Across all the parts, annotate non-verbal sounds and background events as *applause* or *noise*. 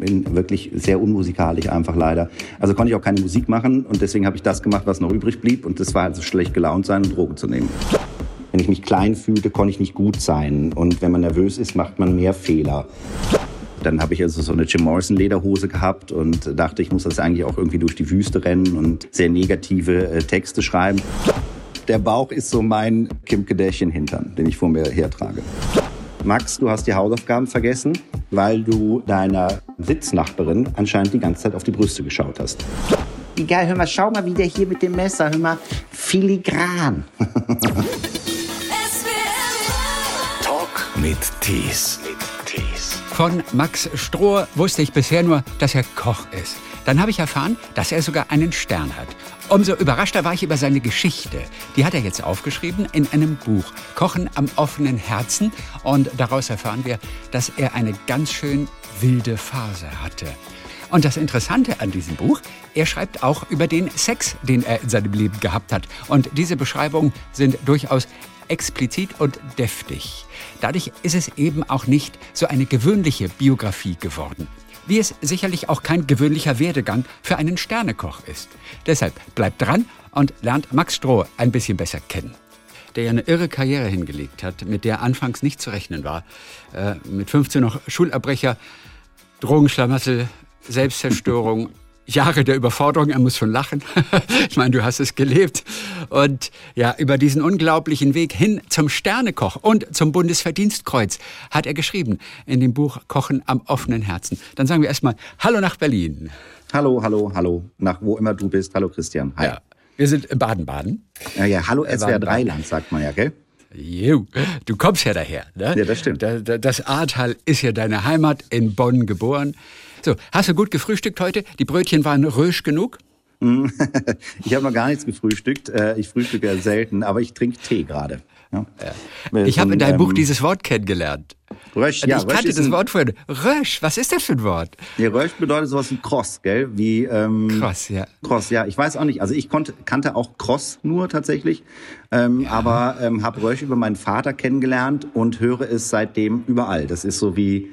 bin wirklich sehr unmusikalisch einfach leider. Also konnte ich auch keine Musik machen und deswegen habe ich das gemacht, was noch übrig blieb und das war also schlecht gelaunt sein und Drogen zu nehmen. Wenn ich mich klein fühlte, konnte ich nicht gut sein und wenn man nervös ist, macht man mehr Fehler. Dann habe ich also so eine Jim Morrison Lederhose gehabt und dachte, ich muss das eigentlich auch irgendwie durch die Wüste rennen und sehr negative äh, Texte schreiben. Der Bauch ist so mein Kim Kardashian Hintern, den ich vor mir hertrage. Max, du hast die Hausaufgaben vergessen, weil du deiner Sitznachbarin anscheinend die ganze Zeit auf die Brüste geschaut hast. Egal, hör mal, schau mal wieder hier mit dem Messer, hör mal, filigran. Talk mit Tees. Von Max Stroh wusste ich bisher nur, dass er Koch ist. Dann habe ich erfahren, dass er sogar einen Stern hat. Umso überraschter war ich über seine Geschichte. Die hat er jetzt aufgeschrieben in einem Buch, Kochen am offenen Herzen. Und daraus erfahren wir, dass er eine ganz schön wilde Phase hatte. Und das Interessante an diesem Buch, er schreibt auch über den Sex, den er in seinem Leben gehabt hat. Und diese Beschreibungen sind durchaus explizit und deftig. Dadurch ist es eben auch nicht so eine gewöhnliche Biografie geworden wie es sicherlich auch kein gewöhnlicher Werdegang für einen Sternekoch ist. Deshalb bleibt dran und lernt Max Stroh ein bisschen besser kennen. Der ja eine irre Karriere hingelegt hat, mit der anfangs nicht zu rechnen war. Äh, mit 15 noch Schulabbrecher, Drogenschlamassel, Selbstzerstörung, Jahre der Überforderung, er muss schon lachen. *laughs* ich meine, du hast es gelebt. Und ja, über diesen unglaublichen Weg hin zum Sternekoch und zum Bundesverdienstkreuz hat er geschrieben in dem Buch Kochen am offenen Herzen. Dann sagen wir erstmal Hallo nach Berlin. Hallo, hallo, hallo, nach wo immer du bist. Hallo Christian. Hi. Ja, wir sind in Baden-Baden. Ja, ja, hallo SWR3-Land, sagt man ja, gell? Jo, du kommst ja daher. Ne? Ja, das stimmt. Das Ahrtal ist ja deine Heimat, in Bonn geboren. So, hast du gut gefrühstückt heute? Die Brötchen waren rösch genug? *laughs* ich habe noch gar nichts gefrühstückt. Äh, ich frühstücke ja selten, aber ich trinke Tee gerade. Ja. Ja. Ich habe in deinem ähm, Buch dieses Wort kennengelernt. Rösch, ja, ich kannte Rösch das Wort vorher. Rösch, was ist das für ein Wort? Ja, Rösch bedeutet sowas wie Cross, gell? Wie, ähm, Cross, ja. Cross, ja. Ich weiß auch nicht. Also ich konnte, kannte auch Cross nur tatsächlich, ähm, ja. aber ähm, habe Rösch über meinen Vater kennengelernt und höre es seitdem überall. Das ist so wie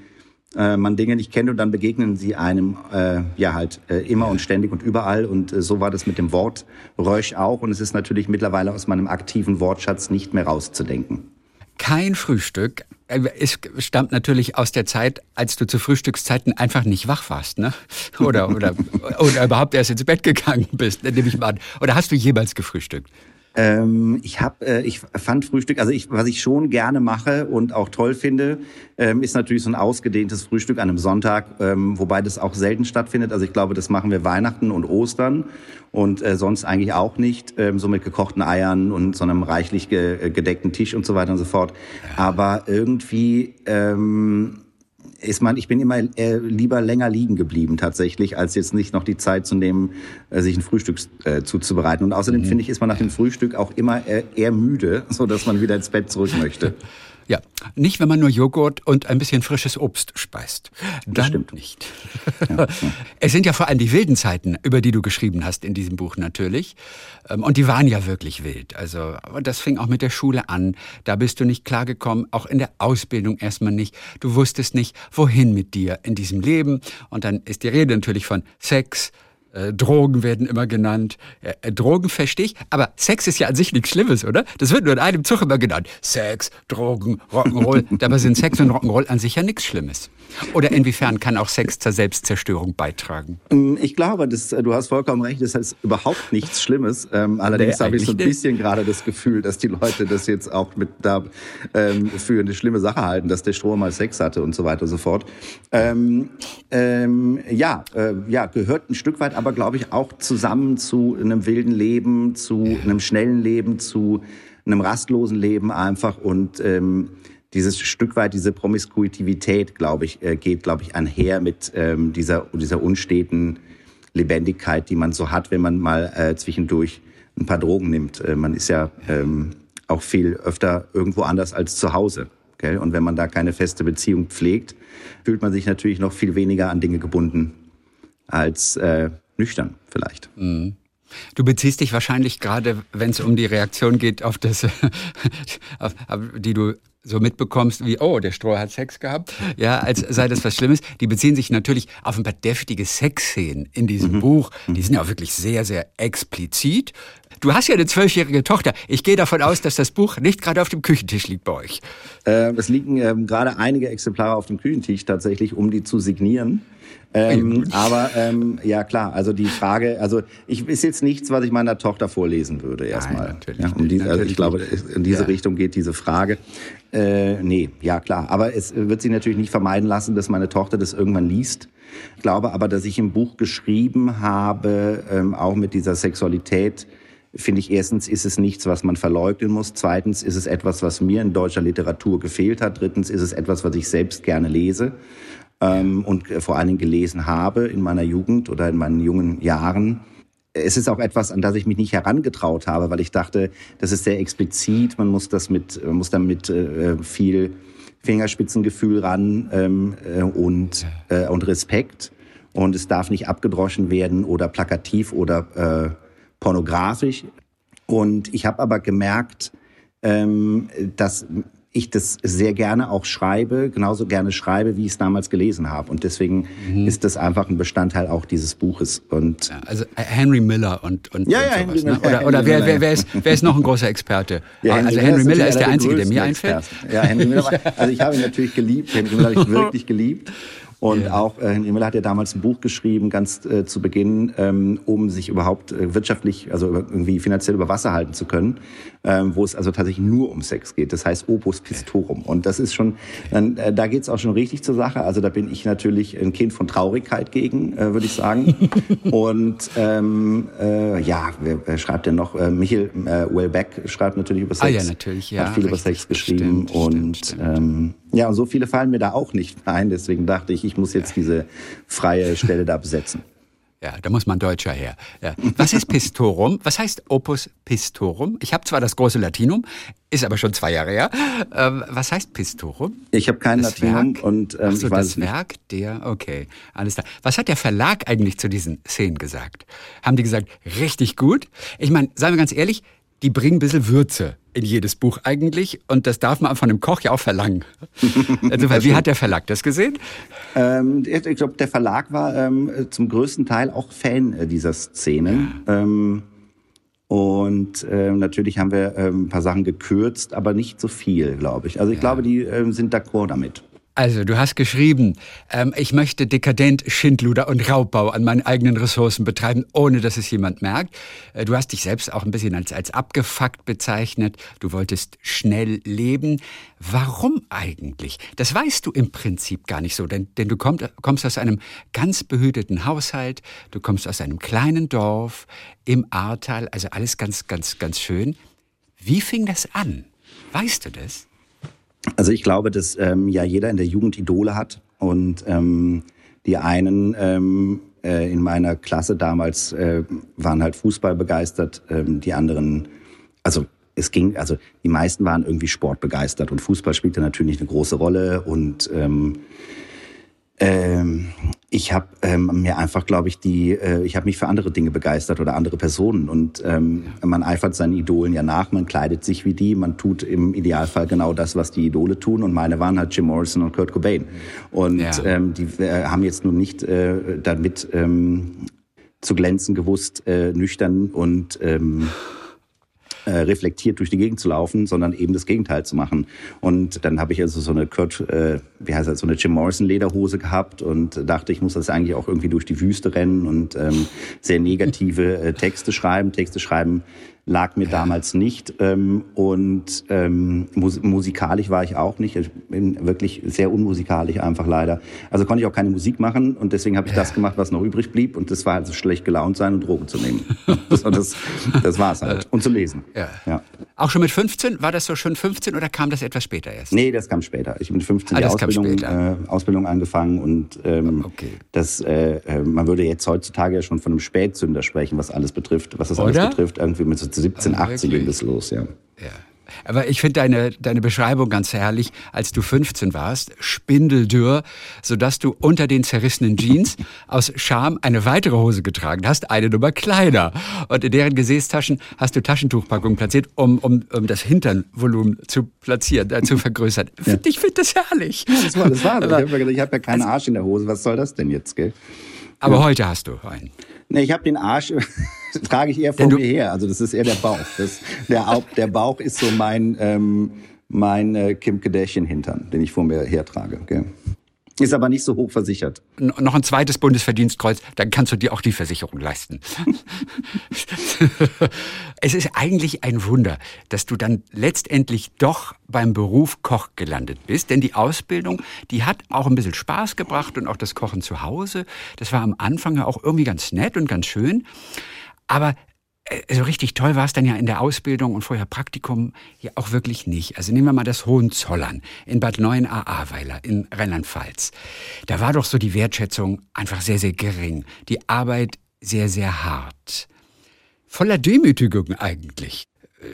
äh, man Dinge nicht kennt und dann begegnen sie einem äh, ja halt äh, immer und ständig und überall und äh, so war das mit dem Wort Rösch auch und es ist natürlich mittlerweile aus meinem aktiven Wortschatz nicht mehr rauszudenken. Kein Frühstück. Äh, es stammt natürlich aus der Zeit, als du zu Frühstückszeiten einfach nicht wach warst, ne? Oder, oder, *laughs* oder überhaupt erst ins Bett gegangen bist, nehme ich mal an. Oder hast du jemals gefrühstückt? Ähm, ich habe, äh, ich fand Frühstück, also ich, was ich schon gerne mache und auch toll finde, ähm, ist natürlich so ein ausgedehntes Frühstück an einem Sonntag, ähm, wobei das auch selten stattfindet. Also ich glaube, das machen wir Weihnachten und Ostern und äh, sonst eigentlich auch nicht, ähm, so mit gekochten Eiern und so einem reichlich ge äh, gedeckten Tisch und so weiter und so fort. Aber irgendwie ähm, ist man, ich bin immer äh, lieber länger liegen geblieben tatsächlich, als jetzt nicht noch die Zeit zu nehmen, äh, sich ein Frühstück äh, zuzubereiten. Und außerdem mhm. finde ich, ist man nach dem Frühstück auch immer äh, eher müde, *laughs* so dass man wieder ins Bett zurück möchte. Ja, nicht, wenn man nur Joghurt und ein bisschen frisches Obst speist. Dann das stimmt. nicht. *laughs* Ja. Es sind ja vor allem die wilden Zeiten, über die du geschrieben hast in diesem Buch natürlich. Ähm, und die waren ja wirklich wild. Also, das fing auch mit der Schule an. Da bist du nicht klargekommen, auch in der Ausbildung erstmal nicht. Du wusstest nicht, wohin mit dir in diesem Leben. Und dann ist die Rede natürlich von Sex, äh, Drogen werden immer genannt. Äh, äh, Drogen verstehe ich, aber Sex ist ja an sich nichts Schlimmes, oder? Das wird nur in einem Zug immer genannt. Sex, Drogen, Rock'n'Roll. *laughs* Dabei sind Sex und Rock'n'Roll an sich ja nichts Schlimmes. Oder inwiefern kann auch Sex zur Selbstzerstörung beitragen? Ähm, ich glaube, das, du hast vollkommen recht, das ist überhaupt nichts Schlimmes. Ähm, allerdings nee, habe ich so ein bisschen gerade das Gefühl, dass die Leute das jetzt auch mit da ähm, für eine schlimme Sache halten, dass der Strom mal Sex hatte und so weiter und so fort. Ähm, ja, äh, ja, gehört ein Stück weit aber, glaube ich, auch zusammen zu einem wilden Leben, zu einem schnellen Leben, zu einem rastlosen Leben einfach und ähm, dieses Stück weit, diese Promiskuitivität, glaube ich, äh, geht, glaube ich, einher mit ähm, dieser, dieser unsteten Lebendigkeit, die man so hat, wenn man mal äh, zwischendurch ein paar Drogen nimmt. Äh, man ist ja ähm, auch viel öfter irgendwo anders als zu Hause. Gell? Und wenn man da keine feste Beziehung pflegt, fühlt man sich natürlich noch viel weniger an Dinge gebunden als äh, nüchtern vielleicht. Mhm. Du beziehst dich wahrscheinlich gerade, wenn es um die Reaktion geht, auf das, *laughs* auf, die du so mitbekommst, wie, oh, der Stroh hat Sex gehabt, ja, als sei das was Schlimmes. Die beziehen sich natürlich auf ein paar deftige Sexszenen in diesem mhm. Buch. Die sind ja auch wirklich sehr, sehr explizit. Du hast ja eine zwölfjährige Tochter. Ich gehe davon aus, dass das Buch nicht gerade auf dem Küchentisch liegt bei euch. Äh, es liegen ähm, gerade einige Exemplare auf dem Küchentisch tatsächlich, um die zu signieren. Ähm, aber ähm, ja klar, also die Frage, also ich ist jetzt nichts, was ich meiner Tochter vorlesen würde erstmal. Natürlich, ja, um die, also ich glaube, in diese ja. Richtung geht diese Frage. Äh, nee, ja klar. Aber es wird sich natürlich nicht vermeiden lassen, dass meine Tochter das irgendwann liest. Ich glaube aber, dass ich im Buch geschrieben habe, ähm, auch mit dieser Sexualität, finde ich, erstens ist es nichts, was man verleugnen muss. Zweitens ist es etwas, was mir in deutscher Literatur gefehlt hat. Drittens ist es etwas, was ich selbst gerne lese ähm, und vor allen Dingen gelesen habe in meiner Jugend oder in meinen jungen Jahren. Es ist auch etwas, an das ich mich nicht herangetraut habe, weil ich dachte, das ist sehr explizit. Man muss das mit, man muss damit äh, viel Fingerspitzengefühl ran ähm, äh, und, äh, und Respekt. Und es darf nicht abgedroschen werden oder plakativ oder äh, pornografisch. Und ich habe aber gemerkt, ähm, dass ich das sehr gerne auch schreibe, genauso gerne schreibe, wie ich es damals gelesen habe. Und deswegen mhm. ist das einfach ein Bestandteil auch dieses Buches. Und ja, also äh, Henry Miller und, und, ja, und ja, sowas, Henry ne? Oder, oder wer, wer, wer, ist, wer ist noch ein großer Experte? Ja, Henry also Henry Miller ist der einzige, der mir einfällt. Ja, Henry Miller. War, also ich habe ihn natürlich geliebt. Henry Miller habe ich *laughs* wirklich geliebt. Und ja. auch äh, Henry Miller hat ja damals ein Buch geschrieben, ganz äh, zu Beginn, ähm, um sich überhaupt äh, wirtschaftlich, also irgendwie finanziell über Wasser halten zu können, ähm, wo es also tatsächlich nur um Sex geht. Das heißt Opus Pistorum. Und das ist schon, dann, äh, da geht's auch schon richtig zur Sache. Also da bin ich natürlich ein Kind von Traurigkeit gegen, äh, würde ich sagen. *laughs* Und ähm, äh, ja, wer, wer schreibt denn noch? Äh, Michael äh, Wellbeck schreibt natürlich über Sex. Ah ja, natürlich, ja. Hat viel über Sex geschrieben. Stimmt, und stimmt, stimmt. Ähm, ja, und so viele fallen mir da auch nicht ein. Deswegen dachte ich, ich muss jetzt diese freie Stelle da besetzen. *laughs* Ja, da muss man Deutscher her. Ja. Was ist Pistorum? Was heißt Opus Pistorum? Ich habe zwar das große Latinum, ist aber schon zwei Jahre her. Ähm, was heißt Pistorum? Ich habe kein das Latinum Werk? und ähm, so, ich weiß das Werk der, okay, alles klar. Was hat der Verlag eigentlich zu diesen Szenen gesagt? Haben die gesagt, richtig gut? Ich meine, seien wir ganz ehrlich, die bringen ein bisschen Würze in jedes Buch eigentlich und das darf man von einem Koch ja auch verlangen. *laughs* Also, wie hat der Verlag das gesehen? Ähm, ich glaube, der Verlag war ähm, zum größten Teil auch Fan äh, dieser Szene. Ja. Ähm, und äh, natürlich haben wir ähm, ein paar Sachen gekürzt, aber nicht so viel, glaube ich. Also ich ja. glaube, die äh, sind d'accord damit. Also, du hast geschrieben, ähm, ich möchte dekadent Schindluder und Raubbau an meinen eigenen Ressourcen betreiben, ohne dass es jemand merkt. Äh, du hast dich selbst auch ein bisschen als, als abgefuckt bezeichnet. Du wolltest schnell leben. Warum eigentlich? Das weißt du im Prinzip gar nicht so, denn, denn du kommst, kommst aus einem ganz behüteten Haushalt, du kommst aus einem kleinen Dorf im Ahrtal, also alles ganz, ganz, ganz schön. Wie fing das an? Weißt du das? Also ich glaube, dass ähm, ja jeder in der Jugend Idole hat und ähm, die einen ähm, äh, in meiner Klasse damals äh, waren halt Fußball begeistert, ähm, die anderen, also es ging, also die meisten waren irgendwie sportbegeistert und Fußball spielte natürlich eine große Rolle und ähm, ähm, ich habe ähm, mir einfach, glaube ich, die, äh, ich habe mich für andere Dinge begeistert oder andere Personen. Und ähm, man eifert seinen Idolen ja nach, man kleidet sich wie die, man tut im Idealfall genau das, was die Idole tun. Und meine waren halt Jim Morrison und Kurt Cobain. Und ja. ähm, die äh, haben jetzt nun nicht äh, damit ähm, zu glänzen gewusst, äh, nüchtern und ähm, äh, reflektiert durch die Gegend zu laufen, sondern eben das Gegenteil zu machen. Und dann habe ich also so eine Kurt, äh, wie heißt das, so eine Jim Morrison Lederhose gehabt und dachte, ich muss das eigentlich auch irgendwie durch die Wüste rennen und ähm, sehr negative äh, Texte schreiben, Texte schreiben, lag mir damals nicht. Ähm, und ähm, mus musikalisch war ich auch nicht. Ich bin wirklich sehr unmusikalisch einfach leider. Also konnte ich auch keine Musik machen und deswegen habe ich das gemacht, was noch übrig blieb. Und das war also schlecht gelaunt sein und Drogen zu nehmen. *laughs* das, das, das war es halt. Und zu lesen. Ja. ja. Auch schon mit 15? War das so schon 15 oder kam das etwas später erst? Nee, das kam später. Ich habe mit 15 ah, die Ausbildung, äh, Ausbildung angefangen und ähm, okay. das, äh, äh, man würde jetzt heutzutage ja schon von einem Spätzünder sprechen, was alles betrifft, was das Oder? alles betrifft. Irgendwie mit so 17, 18 ging das los, ja. Ja. Aber ich finde deine, deine Beschreibung ganz herrlich, als du 15 warst, spindeldürr, sodass du unter den zerrissenen Jeans *laughs* aus Scham eine weitere Hose getragen hast, eine Nummer kleiner. Und in deren Gesäßtaschen hast du Taschentuchpackungen platziert, um, um, um das Hinternvolumen zu platzieren, äh, zu vergrößern. Ja. Ich finde das herrlich. Ja, das war, das war. Aber, ich habe hab ja keinen also Arsch in der Hose. Was soll das denn jetzt, gell? Aber ja. heute hast du einen. Nee, ich habe den Arsch, *laughs* trage ich eher vor mir her. Also das ist eher der Bauch. Das, der, der Bauch ist so mein, ähm, mein äh, Kim Kardashian-Hintern, den ich vor mir hertrage. Gell? Ist aber nicht so hoch versichert. Noch ein zweites Bundesverdienstkreuz, dann kannst du dir auch die Versicherung leisten. *laughs* es ist eigentlich ein Wunder, dass du dann letztendlich doch beim Beruf Koch gelandet bist. Denn die Ausbildung, die hat auch ein bisschen Spaß gebracht und auch das Kochen zu Hause. Das war am Anfang ja auch irgendwie ganz nett und ganz schön. Aber so richtig toll war es dann ja in der Ausbildung und vorher Praktikum ja auch wirklich nicht. Also nehmen wir mal das Hohenzollern in Bad Neuenahr-Ahrweiler in Rheinland-Pfalz. Da war doch so die Wertschätzung einfach sehr, sehr gering. Die Arbeit sehr, sehr hart. Voller Demütigung eigentlich.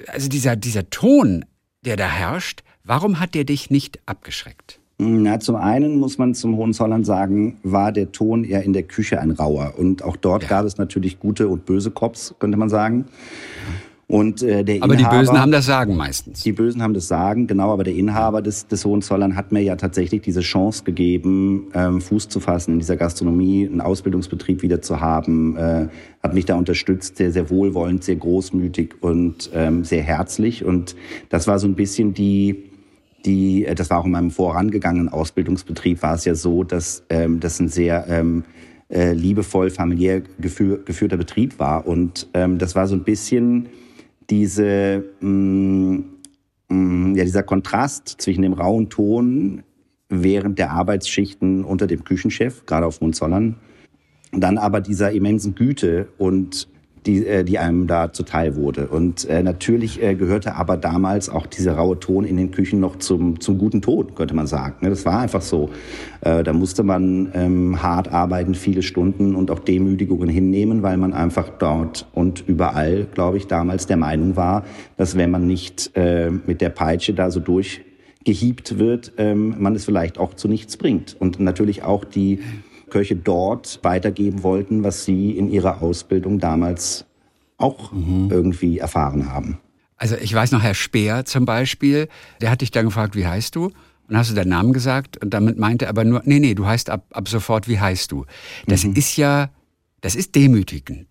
Also dieser, dieser Ton, der da herrscht, warum hat der dich nicht abgeschreckt? Na, zum einen muss man zum Hohenzollern sagen, war der Ton eher in der Küche ein rauer. Und auch dort ja. gab es natürlich gute und böse Cops, könnte man sagen. Und, äh, der aber Inhaber, die Bösen haben das Sagen meistens. Die Bösen haben das Sagen, genau. Aber der Inhaber des, des Hohenzollern hat mir ja tatsächlich diese Chance gegeben, ähm, Fuß zu fassen in dieser Gastronomie, einen Ausbildungsbetrieb wieder zu haben. Äh, hat mich da unterstützt, sehr, sehr wohlwollend, sehr großmütig und ähm, sehr herzlich. Und das war so ein bisschen die die, äh, das war auch in meinem vorangegangenen Ausbildungsbetrieb, war es ja so, dass ähm, das ein sehr ähm, äh, liebevoll, familiär geführ, geführter Betrieb war. Und ähm, das war so ein bisschen diese, mh, mm, mh, mm, ja, dieser Kontrast zwischen dem rauen Ton während der Arbeitsschichten unter dem Küchenchef, gerade auf Mundzollern, dann aber dieser immensen Güte und die, äh, die einem da zuteil wurde. Und äh, natürlich äh, gehörte aber damals auch dieser raue Ton in den Küchen noch zum, zum guten Ton, könnte man sagen. Ne? Das war einfach so. Äh, da musste man ähm, hart arbeiten, viele Stunden und auch Demütigungen hinnehmen, weil man einfach dort und überall, glaube ich, damals der Meinung war, dass wenn man nicht äh, mit der Peitsche da so durchgehiebt wird, ähm, man es vielleicht auch zu nichts bringt. Und natürlich auch die Köche dort weitergeben wollten, was sie in ihrer Ausbildung damals auch mhm. irgendwie erfahren haben. Also ich weiß noch, Herr Speer zum Beispiel, der hat dich dann gefragt, wie heißt du? Und hast du deinen Namen gesagt und damit meinte er aber nur, nee, nee, du heißt ab, ab sofort, wie heißt du? Das mhm. ist ja, das ist demütigend.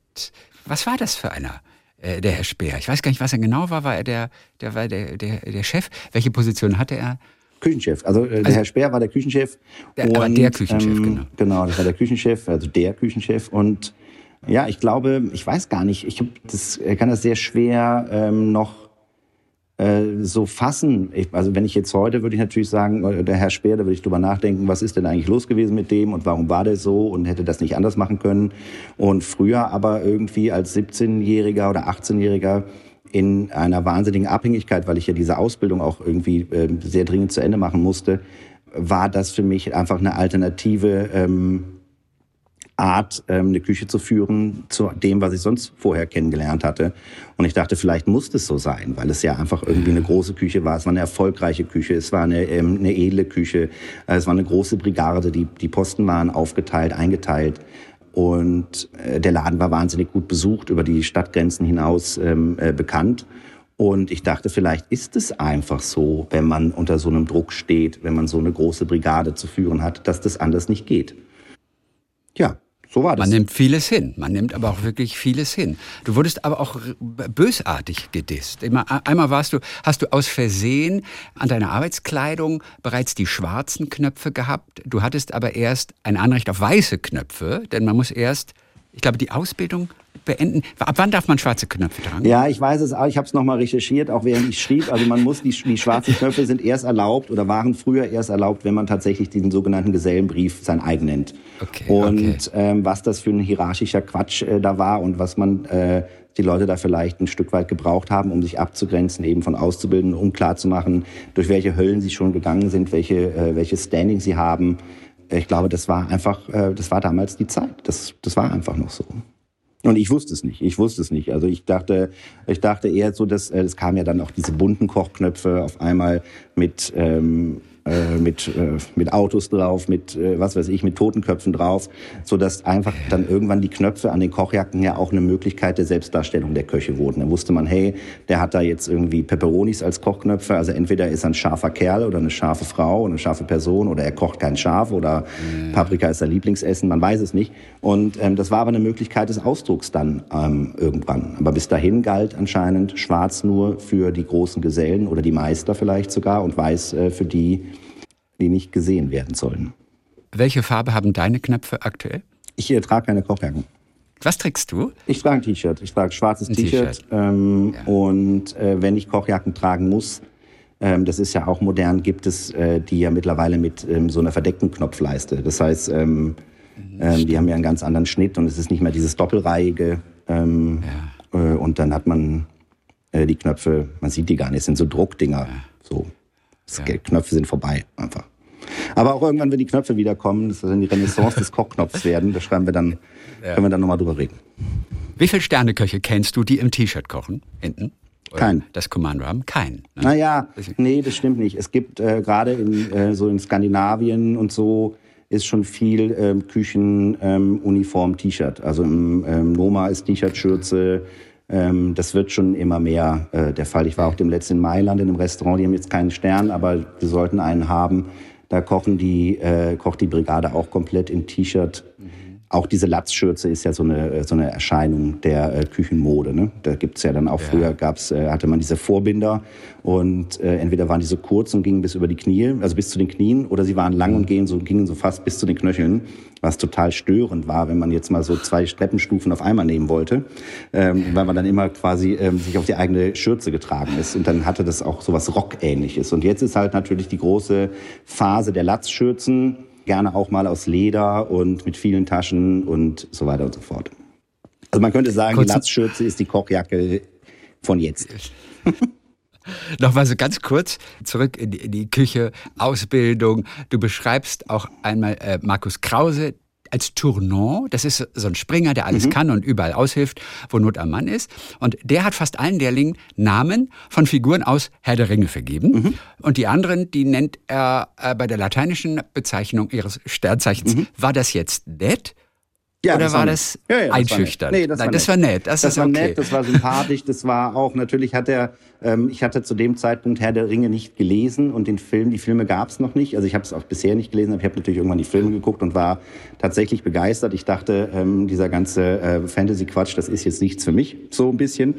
Was war das für einer? Äh, der Herr Speer. Ich weiß gar nicht, was er genau war. War er der, der, war der, der, der Chef? Welche Position hatte er? Küchenchef. Also, äh, der also, Herr Speer war der Küchenchef. Der, und, aber der Küchenchef, ähm, genau. Genau, das war der Küchenchef, also der Küchenchef. Und ja, ich glaube, ich weiß gar nicht, ich hab, das, kann das sehr schwer ähm, noch äh, so fassen. Ich, also wenn ich jetzt heute, würde ich natürlich sagen, äh, der Herr Speer, da würde ich drüber nachdenken, was ist denn eigentlich los gewesen mit dem und warum war der so und hätte das nicht anders machen können. Und früher aber irgendwie als 17-Jähriger oder 18-Jähriger in einer wahnsinnigen Abhängigkeit, weil ich ja diese Ausbildung auch irgendwie äh, sehr dringend zu Ende machen musste, war das für mich einfach eine alternative ähm, Art, ähm, eine Küche zu führen zu dem, was ich sonst vorher kennengelernt hatte. Und ich dachte, vielleicht muss das so sein, weil es ja einfach irgendwie eine große Küche war. Es war eine erfolgreiche Küche, es war eine, ähm, eine edle Küche, es war eine große Brigade, die, die Posten waren aufgeteilt, eingeteilt. Und äh, der Laden war wahnsinnig gut besucht, über die Stadtgrenzen hinaus ähm, äh, bekannt. Und ich dachte, vielleicht ist es einfach so, wenn man unter so einem Druck steht, wenn man so eine große Brigade zu führen hat, dass das anders nicht geht. Ja, so war das. Man nimmt vieles hin. Man nimmt aber auch wirklich vieles hin. Du wurdest aber auch bösartig gedisst. Einmal warst du, hast du aus Versehen an deiner Arbeitskleidung bereits die schwarzen Knöpfe gehabt. Du hattest aber erst ein Anrecht auf weiße Knöpfe, denn man muss erst, ich glaube, die Ausbildung beenden? Ab wann darf man schwarze Knöpfe tragen? Ja, ich weiß es auch. Ich habe es nochmal recherchiert, auch während ich schrieb. Also man muss, die, die schwarzen Knöpfe sind erst erlaubt oder waren früher erst erlaubt, wenn man tatsächlich diesen sogenannten Gesellenbrief sein eigen nennt. Okay, und okay. Ähm, was das für ein hierarchischer Quatsch äh, da war und was man äh, die Leute da vielleicht ein Stück weit gebraucht haben, um sich abzugrenzen, eben von Auszubildenden, um klarzumachen, durch welche Höllen sie schon gegangen sind, welche, äh, welche Standing sie haben. Ich glaube, das war einfach, äh, das war damals die Zeit. Das, das war einfach noch so. Und ich wusste es nicht. Ich wusste es nicht. Also ich dachte, ich dachte eher so, dass es kam ja dann auch diese bunten Kochknöpfe auf einmal mit ähm, äh, mit, äh, mit Autos drauf, mit äh, was weiß ich, mit Totenköpfen drauf, so dass einfach dann irgendwann die Knöpfe an den Kochjacken ja auch eine Möglichkeit der Selbstdarstellung der Köche wurden. Da wusste man, hey, der hat da jetzt irgendwie Peperonis als Kochknöpfe, also entweder ist er ein scharfer Kerl oder eine scharfe Frau oder eine scharfe Person oder er kocht kein Schaf oder mhm. Paprika ist sein Lieblingsessen, man weiß es nicht. Und ähm, das war aber eine Möglichkeit des Ausdrucks dann ähm, irgendwann. Aber bis dahin galt anscheinend Schwarz nur für die großen Gesellen oder die Meister vielleicht sogar und Weiß äh, für die, die nicht gesehen werden sollen. Welche Farbe haben deine Knöpfe aktuell? Ich äh, trage keine Kochjacken. Was trägst du? Ich trage ein T-Shirt. Ich trage schwarzes T-Shirt. Ähm, ja. Und äh, wenn ich Kochjacken tragen muss, ähm, das ist ja auch modern, gibt es äh, die ja mittlerweile mit ähm, so einer verdeckten Knopfleiste. Das heißt, ähm, ähm, die haben ja einen ganz anderen Schnitt und es ist nicht mehr dieses doppelreihige. Ähm, ja. äh, und dann hat man äh, die Knöpfe, man sieht die gar nicht, es sind so Druckdinger. Ja. So. Ja. Knöpfe sind vorbei einfach. Aber auch irgendwann, wenn die Knöpfe wiederkommen, das dann die Renaissance des Kochknopfs werden, da schreiben wir dann, ja. können wir dann nochmal drüber reden. Wie viele Sterneköche kennst du, die im T-Shirt kochen, hinten? Kein. Das Kommando haben? Kein. Ne? Naja, nee, das stimmt nicht. Es gibt äh, gerade in, äh, so in Skandinavien und so ist schon viel ähm, Küchenuniform ähm, T-Shirt. Also im ähm, Noma ist T-Shirt-Schürze, ähm, das wird schon immer mehr äh, der Fall. Ich war auch dem letzten in Mailand in einem Restaurant, die haben jetzt keinen Stern, aber wir sollten einen haben. Da kochen die, äh, kocht die Brigade auch komplett in T-Shirt. Mhm. Auch diese Latzschürze ist ja so eine, so eine Erscheinung der äh, Küchenmode. Ne? Da gibt's ja dann auch, ja. früher gab's, äh, hatte man diese Vorbinder und äh, entweder waren die so kurz und gingen bis über die Knie, also bis zu den Knien, oder sie waren lang und gingen so, gingen so fast bis zu den Knöcheln, was total störend war, wenn man jetzt mal so zwei Treppenstufen auf einmal nehmen wollte, ähm, weil man dann immer quasi ähm, sich auf die eigene Schürze getragen ist und dann hatte das auch so was Rockähnliches. Und jetzt ist halt natürlich die große Phase der Latzschürzen, gerne auch mal aus Leder und mit vielen Taschen und so weiter und so fort. Also man könnte sagen, Kurz die Latzschürze ist die Kochjacke von jetzt. *laughs* Noch mal so ganz kurz zurück in die, in die, Küche, Ausbildung. Du beschreibst auch einmal äh, Markus Krause, als Tournant. Das ist so ein Springer, der alles mhm. kann und überall aushilft, wo Not am Mann ist. Und der hat fast allen Lehrlingen Namen von Figuren aus Herr der Ringe vergeben. Mhm. Und die anderen, die nennt er äh, bei der lateinischen Bezeichnung ihres Sternzeichens. Mhm. War das jetzt nett? Ja, Oder das war das ja, ja, einschüchternd? nee, das, Nein, war das war nett. Das, das war okay. nett, das war sympathisch, das war auch, natürlich hat er, ähm, ich hatte zu dem Zeitpunkt Herr der Ringe nicht gelesen und den Film, die Filme gab es noch nicht. Also ich habe es auch bisher nicht gelesen, aber ich habe natürlich irgendwann die Filme geguckt und war tatsächlich begeistert. Ich dachte, ähm, dieser ganze äh, Fantasy-Quatsch, das ist jetzt nichts für mich, so ein bisschen.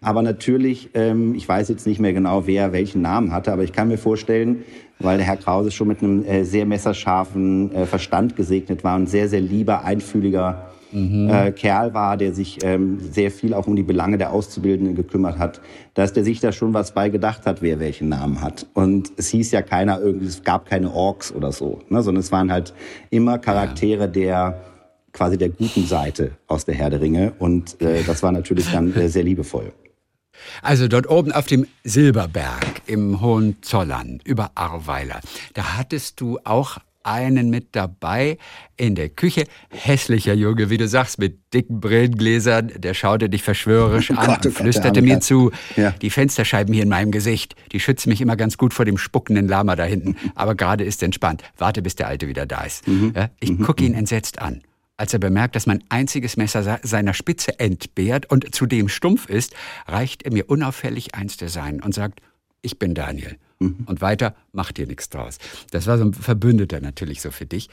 Aber natürlich, ähm, ich weiß jetzt nicht mehr genau, wer welchen Namen hatte, aber ich kann mir vorstellen, weil der Herr Krause schon mit einem äh, sehr messerscharfen äh, Verstand gesegnet war und sehr, sehr lieber, einfühliger mhm. äh, Kerl war, der sich ähm, sehr viel auch um die Belange der Auszubildenden gekümmert hat, dass der sich da schon was bei gedacht hat, wer welchen Namen hat. Und es hieß ja keiner irgendwie, es gab keine Orks oder so, ne, sondern es waren halt immer Charaktere ja. der quasi der guten Seite aus der Herr der Ringe und äh, das war natürlich dann äh, sehr liebevoll. Also dort oben auf dem Silberberg im Hohenzollern über Arweiler, da hattest du auch einen mit dabei in der Küche. Hässlicher Junge, wie du sagst, mit dicken Brillengläsern. Der schaute dich verschwörerisch *laughs* an Gott, und oh flüsterte mir zu. Ja. Die Fensterscheiben hier in meinem Gesicht, die schützen mich immer ganz gut vor dem spuckenden Lama da hinten. *laughs* Aber gerade ist entspannt. Warte, bis der Alte wieder da ist. Mhm. Ja, ich mhm. gucke ihn mhm. entsetzt an. Als er bemerkt, dass mein einziges Messer seiner Spitze entbehrt und zudem stumpf ist, reicht er mir unauffällig eins der seinen und sagt, ich bin Daniel. Mhm. Und weiter, mach dir nichts draus. Das war so ein Verbündeter natürlich so für dich.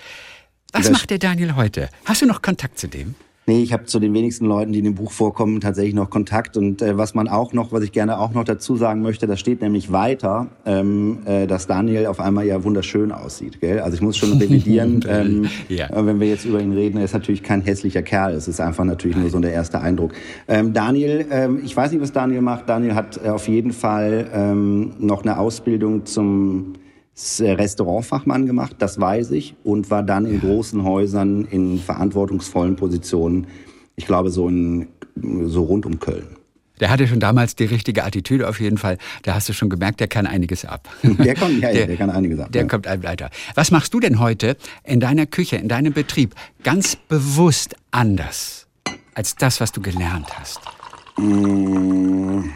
Was das macht der Daniel heute? Hast du noch Kontakt zu dem? Nee, ich habe zu den wenigsten Leuten, die in dem Buch vorkommen, tatsächlich noch Kontakt. Und äh, was man auch noch, was ich gerne auch noch dazu sagen möchte, da steht nämlich weiter, ähm, äh, dass Daniel auf einmal ja wunderschön aussieht. Gell? Also ich muss schon *laughs* revidieren, ähm, ja. Äh, wenn wir jetzt über ihn reden, er ist natürlich kein hässlicher Kerl. Es ist einfach natürlich nur so der erste Eindruck. Ähm, Daniel, ähm, ich weiß nicht, was Daniel macht. Daniel hat äh, auf jeden Fall ähm, noch eine Ausbildung zum Restaurantfachmann gemacht, das weiß ich, und war dann in großen Häusern in verantwortungsvollen Positionen, ich glaube so, in, so rund um Köln. Der hatte schon damals die richtige Attitüde auf jeden Fall. Da hast du schon gemerkt, der kann einiges ab. *laughs* Der, kommt, ja, der, der kann einiges ab. Der ja. kommt einem weiter. Was machst du denn heute in deiner Küche, in deinem Betrieb ganz bewusst anders? als das, was du gelernt hast? Mm.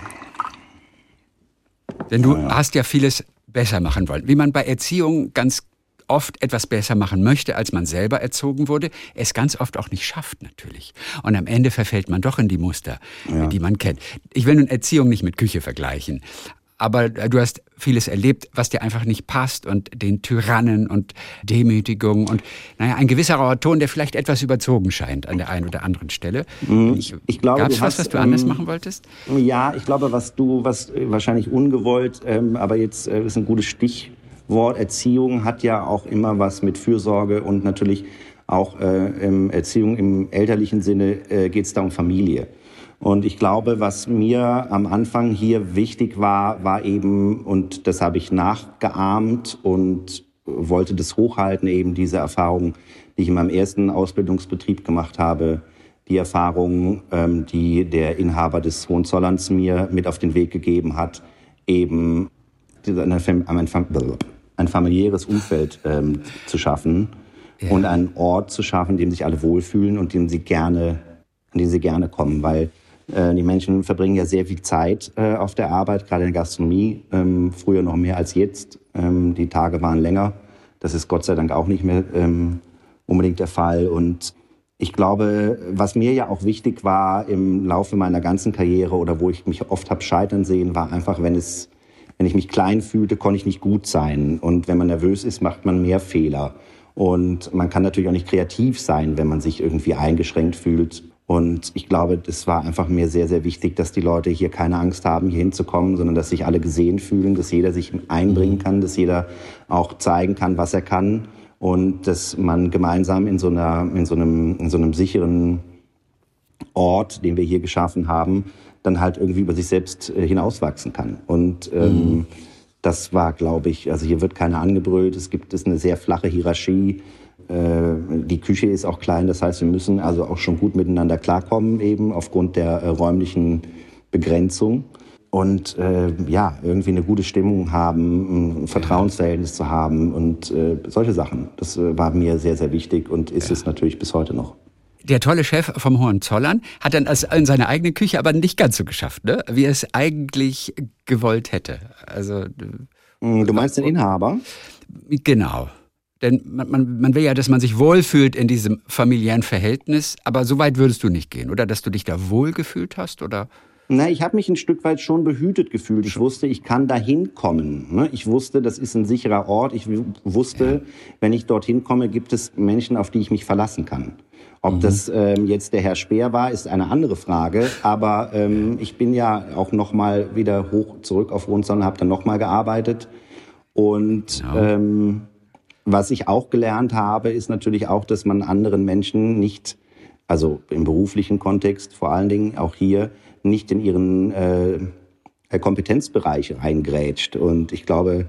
Denn du ja. hast ja vieles besser machen wollen. Wie man bei Erziehung ganz oft etwas besser machen möchte, als man selber erzogen wurde, es ganz oft auch nicht schafft natürlich. Und am Ende verfällt man doch in die Muster, ja. die man kennt. Ich will nun Erziehung nicht mit Küche vergleichen, aber du hast vieles erlebt, was dir einfach nicht passt und den Tyrannen und Demütigung und naja, ein gewisser rauer Ton, der vielleicht etwas überzogen scheint an der einen oder anderen Stelle. Mhm. Ich, ich glaube, Gab's was, was du anders ähm, machen wolltest? Ja, ich glaube, was du, was wahrscheinlich ungewollt, ähm, aber jetzt äh, ist ein gutes Stichwort. Erziehung hat ja auch immer was mit Fürsorge und natürlich auch äh, Erziehung im elterlichen Sinne äh, geht es da um Familie. Und ich glaube, was mir am Anfang hier wichtig war, war eben, und das habe ich nachgeahmt und wollte das hochhalten, eben diese Erfahrung, die ich in meinem ersten Ausbildungsbetrieb gemacht habe, die Erfahrung, ähm, die der Inhaber des Hohenzollerns mir mit auf den Weg gegeben hat, eben ein familiäres Umfeld ähm, zu schaffen ja. und einen Ort zu schaffen, in dem sich alle wohlfühlen und dem sie gerne, an den sie gerne kommen, weil die Menschen verbringen ja sehr viel Zeit äh, auf der Arbeit, gerade in der Gastronomie, ähm, früher noch mehr als jetzt. Ähm, die Tage waren länger. Das ist Gott sei Dank auch nicht mehr ähm, unbedingt der Fall. Und ich glaube, was mir ja auch wichtig war im Laufe meiner ganzen Karriere oder wo ich mich oft habe scheitern sehen, war einfach, wenn es, wenn ich mich klein fühlte, konnte ich nicht gut sein. Und wenn man nervös ist, macht man mehr Fehler. Und man kann natürlich auch nicht kreativ sein, wenn man sich irgendwie eingeschränkt fühlt. Und ich glaube, das war einfach mir sehr, sehr wichtig, dass die Leute hier keine Angst haben, hier hinzukommen, sondern dass sich alle gesehen fühlen, dass jeder sich einbringen mhm. kann, dass jeder auch zeigen kann, was er kann und dass man gemeinsam in so, einer, in so, einem, in so einem sicheren Ort, den wir hier geschaffen haben, dann halt irgendwie über sich selbst äh, hinauswachsen kann. Und ähm, mhm. das war, glaube ich, also hier wird keiner angebrüllt, es gibt es eine sehr flache Hierarchie. Äh, die Küche ist auch klein, das heißt, wir müssen also auch schon gut miteinander klarkommen, eben aufgrund der äh, räumlichen Begrenzung. Und äh, ja, irgendwie eine gute Stimmung haben, ein Vertrauensverhältnis zu haben und äh, solche Sachen. Das äh, war mir sehr, sehr wichtig und ist ja. es natürlich bis heute noch. Der tolle Chef vom Hohenzollern hat dann in seiner eigenen Küche aber nicht ganz so geschafft, ne? wie er es eigentlich gewollt hätte. Also, du meinst den Inhaber? Genau. Denn man, man, man will ja, dass man sich wohlfühlt in diesem familiären Verhältnis, aber so weit würdest du nicht gehen, oder? Dass du dich da wohlgefühlt hast, oder? Na, ich habe mich ein Stück weit schon behütet gefühlt. Ich wusste, ich kann dahin kommen. Ne? Ich wusste, das ist ein sicherer Ort. Ich wusste, ja. wenn ich dorthin komme, gibt es Menschen, auf die ich mich verlassen kann. Ob mhm. das ähm, jetzt der Herr Speer war, ist eine andere Frage. Aber ähm, ich bin ja auch noch mal wieder hoch zurück auf Hohenzollern, habe dann noch mal gearbeitet und ja. ähm, was ich auch gelernt habe, ist natürlich auch, dass man anderen Menschen nicht, also im beruflichen Kontext vor allen Dingen auch hier, nicht in ihren äh, Kompetenzbereich reingrätscht. Und ich glaube,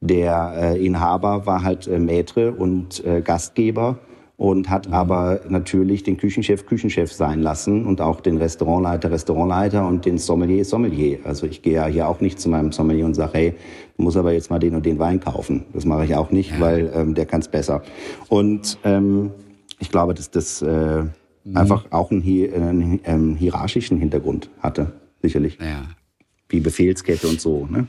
der äh, Inhaber war halt äh, Maître und äh, Gastgeber und hat mhm. aber natürlich den Küchenchef Küchenchef sein lassen und auch den Restaurantleiter Restaurantleiter und den Sommelier Sommelier. Also ich gehe ja hier auch nicht zu meinem Sommelier und sage, hey, du musst aber jetzt mal den und den Wein kaufen. Das mache ich auch nicht, ja. weil ähm, der kann es besser. Und ähm, ich glaube, dass das äh, mhm. einfach auch einen, einen ähm, hierarchischen Hintergrund hatte, sicherlich. Ja. Wie Befehlskette und so. Ne?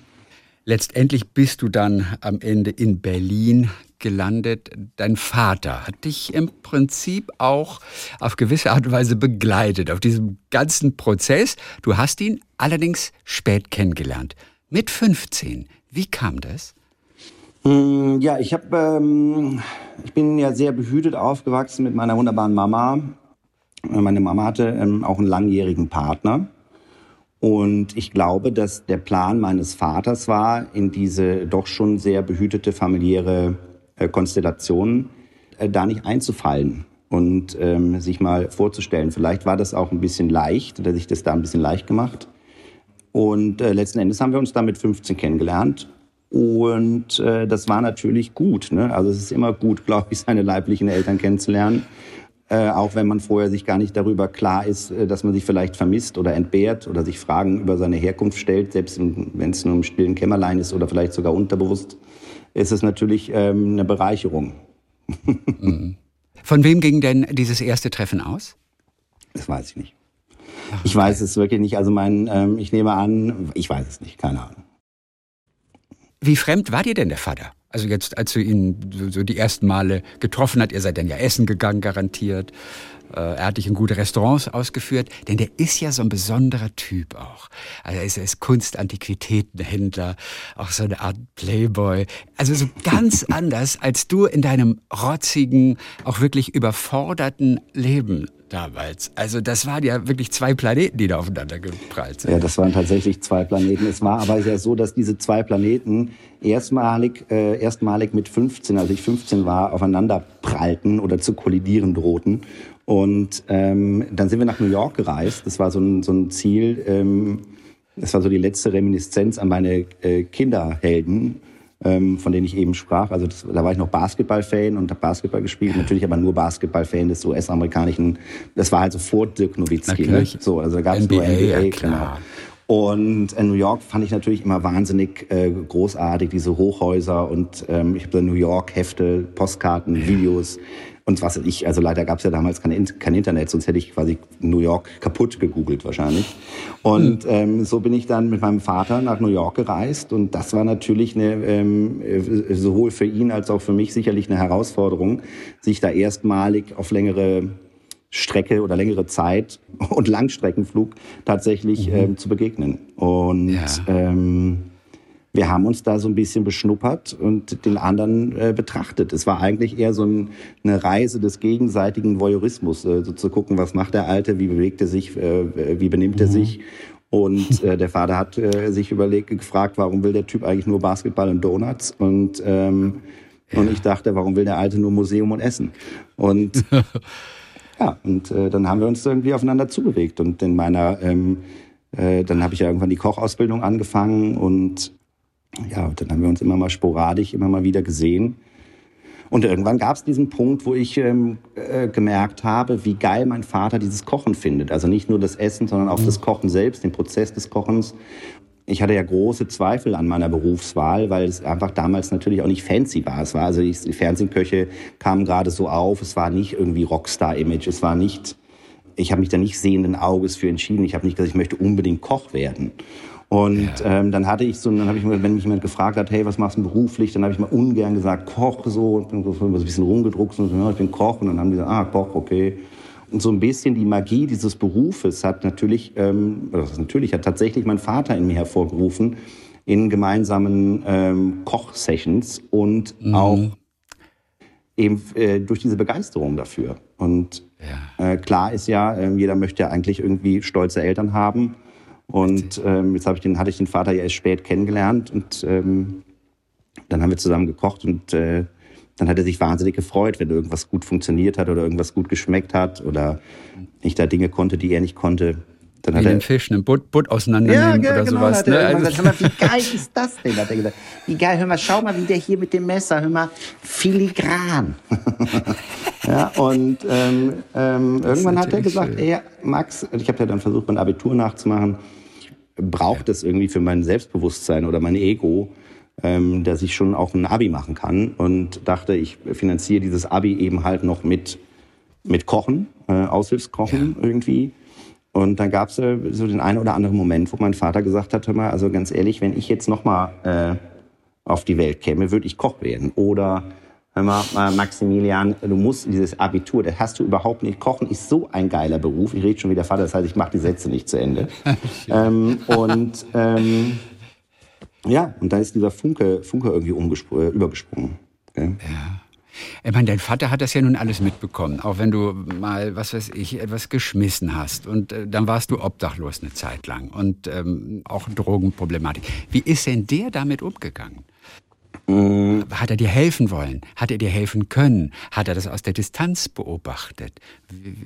Letztendlich bist du dann am Ende in Berlin gelandet. Dein Vater hat dich im Prinzip auch auf gewisse Art und Weise begleitet auf diesem ganzen Prozess. Du hast ihn allerdings spät kennengelernt. Mit 15. Wie kam das? Hm, ja, ich habe, ähm, ich bin ja sehr behütet aufgewachsen mit meiner wunderbaren Mama. Meine Mama hatte ähm, auch einen langjährigen Partner. Und ich glaube, dass der Plan meines Vaters war, in diese doch schon sehr behütete familiäre äh, Konstellation äh, da nicht einzufallen und ähm, sich mal vorzustellen. Vielleicht war das auch ein bisschen leicht, oder sich das da ein bisschen leicht gemacht. Und äh, letzten Endes haben wir uns da mit 15 kennengelernt. Und äh, das war natürlich gut. Ne? Also es ist immer gut, glaube ich, seine leiblichen Eltern kennenzulernen. Äh, auch wenn man vorher sich gar nicht darüber klar ist, äh, dass man sich vielleicht vermisst oder entbehrt oder sich Fragen über seine Herkunft stellt, selbst wenn es nur im stillen Kämmerlein ist oder vielleicht sogar unterbewusst, ist es natürlich ähm, eine Bereicherung. Mhm. Von wem ging denn dieses erste Treffen aus? Das weiß ich nicht. Ich weiß es wirklich nicht. Also mein, ähm, ich nehme an, ich weiß es nicht, keine Ahnung. Wie fremd war dir denn der Vater? Also jetzt, als du ihn so die ersten Male getroffen hat, ihr seid dann ja essen gegangen, garantiert. Äh, er hat dich in gute Restaurants ausgeführt, denn der ist ja so ein besonderer Typ auch. Also er ist, er ist Kunstantiquitätenhändler, auch so eine Art Playboy. Also so ganz *laughs* anders, als du in deinem rotzigen, auch wirklich überforderten Leben damals. Also das waren ja wirklich zwei Planeten, die da aufeinander geprallt sind. Ja, das waren tatsächlich zwei Planeten. Es war aber ja so, dass diese zwei Planeten erstmalig, äh, erstmalig mit 15, als ich 15 war, aufeinander prallten oder zu kollidieren drohten. Und ähm, dann sind wir nach New York gereist. Das war so ein, so ein Ziel. Ähm, das war so die letzte Reminiszenz an meine äh, Kinderhelden, ähm, von denen ich eben sprach. Also das, da war ich noch Basketball-Fan und habe Basketball gespielt. Natürlich aber nur Basketball-Fan des US-amerikanischen. Das war halt so vor Dirk Nowitzki. Ne? So, also da gab es nur NBA, ja, genau. Und in New York fand ich natürlich immer wahnsinnig äh, großartig, diese Hochhäuser und ähm, ich habe da New York Hefte, Postkarten, Videos und was ich, also leider gab es ja damals kein, kein, Internet, sonst hätte ich quasi New York kaputt gegoogelt wahrscheinlich. Und hm. ähm, so bin ich dann mit meinem Vater nach New York gereist und das war natürlich eine, ähm, äh, sowohl für ihn als auch für mich sicherlich eine Herausforderung, sich da erstmalig auf längere Strecke oder längere Zeit und Langstreckenflug tatsächlich mhm. ähm, zu begegnen. Und ja. ähm, wir haben uns da so ein bisschen beschnuppert und den anderen äh, betrachtet. Es war eigentlich eher so ein, eine Reise des gegenseitigen Voyeurismus, äh, so zu gucken, was macht der Alte, wie bewegt er sich, äh, wie benimmt er mhm. sich. Und *laughs* äh, der Vater hat äh, sich überlegt, gefragt, warum will der Typ eigentlich nur Basketball und Donuts? Und, ähm, ja. und ich dachte, warum will der Alte nur Museum und Essen? Und *laughs* ja, und äh, dann haben wir uns irgendwie aufeinander zubewegt. Und in meiner, ähm, äh, dann habe ich ja irgendwann die Kochausbildung angefangen und ja, dann haben wir uns immer mal sporadisch, immer mal wieder gesehen. Und irgendwann gab es diesen Punkt, wo ich ähm, äh, gemerkt habe, wie geil mein Vater dieses Kochen findet. Also nicht nur das Essen, sondern auch mhm. das Kochen selbst, den Prozess des Kochens. Ich hatte ja große Zweifel an meiner Berufswahl, weil es einfach damals natürlich auch nicht fancy war. Es war also die Fernsehköche kamen gerade so auf. Es war nicht irgendwie Rockstar-Image. Es war nicht, ich habe mich da nicht sehenden Auges für entschieden. Ich habe nicht gesagt, ich möchte unbedingt Koch werden. Und ja. ähm, dann hatte ich so, dann habe ich, wenn mich jemand gefragt hat, hey, was machst du beruflich, dann habe ich mal ungern gesagt, Koch so, und bin so ein bisschen rumgedruckt und so, ja, ich bin Koch. Und dann haben die gesagt, ah, Koch, okay. Und so ein bisschen die Magie dieses Berufes hat natürlich, ähm, das natürlich hat tatsächlich mein Vater in mir hervorgerufen in gemeinsamen ähm, Kochsessions und mhm. auch eben äh, durch diese Begeisterung dafür. Und ja. äh, klar ist ja, äh, jeder möchte ja eigentlich irgendwie stolze Eltern haben. Und ähm, jetzt ich den, hatte ich den Vater ja erst spät kennengelernt und ähm, dann haben wir zusammen gekocht und äh, dann hat er sich wahnsinnig gefreut, wenn irgendwas gut funktioniert hat oder irgendwas gut geschmeckt hat oder ich da Dinge konnte, die er nicht konnte. Dann Wie hat er, den Fisch, einen Butt, Butt auseinandernehmen ja, oder genau, sowas. Ne? Also gesagt, hör mal, wie geil ist das denn? Hat er gesagt, wie geil, hör mal, schau mal, wie der hier mit dem Messer, hör mal, filigran. *laughs* ja, und ähm, ähm, irgendwann hat er gesagt, ey, Max, ich habe ja dann versucht, mein Abitur nachzumachen, braucht es irgendwie für mein Selbstbewusstsein oder mein Ego, ähm, dass ich schon auch ein Abi machen kann und dachte, ich finanziere dieses Abi eben halt noch mit, mit Kochen, äh, Aushilfskochen ja. irgendwie. Und dann gab es äh, so den einen oder anderen Moment, wo mein Vater gesagt hat, hör mal, also ganz ehrlich, wenn ich jetzt noch mal äh, auf die Welt käme, würde ich Koch werden. Oder Hör mal, Maximilian, du musst dieses Abitur, das hast du überhaupt nicht. Kochen ist so ein geiler Beruf. Ich rede schon wieder Vater, das heißt, ich mache die Sätze nicht zu Ende. *laughs* ähm, und ähm, ja, und da ist dieser Funke, Funke irgendwie äh, übergesprungen. Okay? Ja. Ich meine, dein Vater hat das ja nun alles mitbekommen, auch wenn du mal, was weiß ich, etwas geschmissen hast und äh, dann warst du obdachlos eine Zeit lang und ähm, auch Drogenproblematik. Wie ist denn der damit umgegangen? Mhm. Hat er dir helfen wollen? Hat er dir helfen können? Hat er das aus der Distanz beobachtet?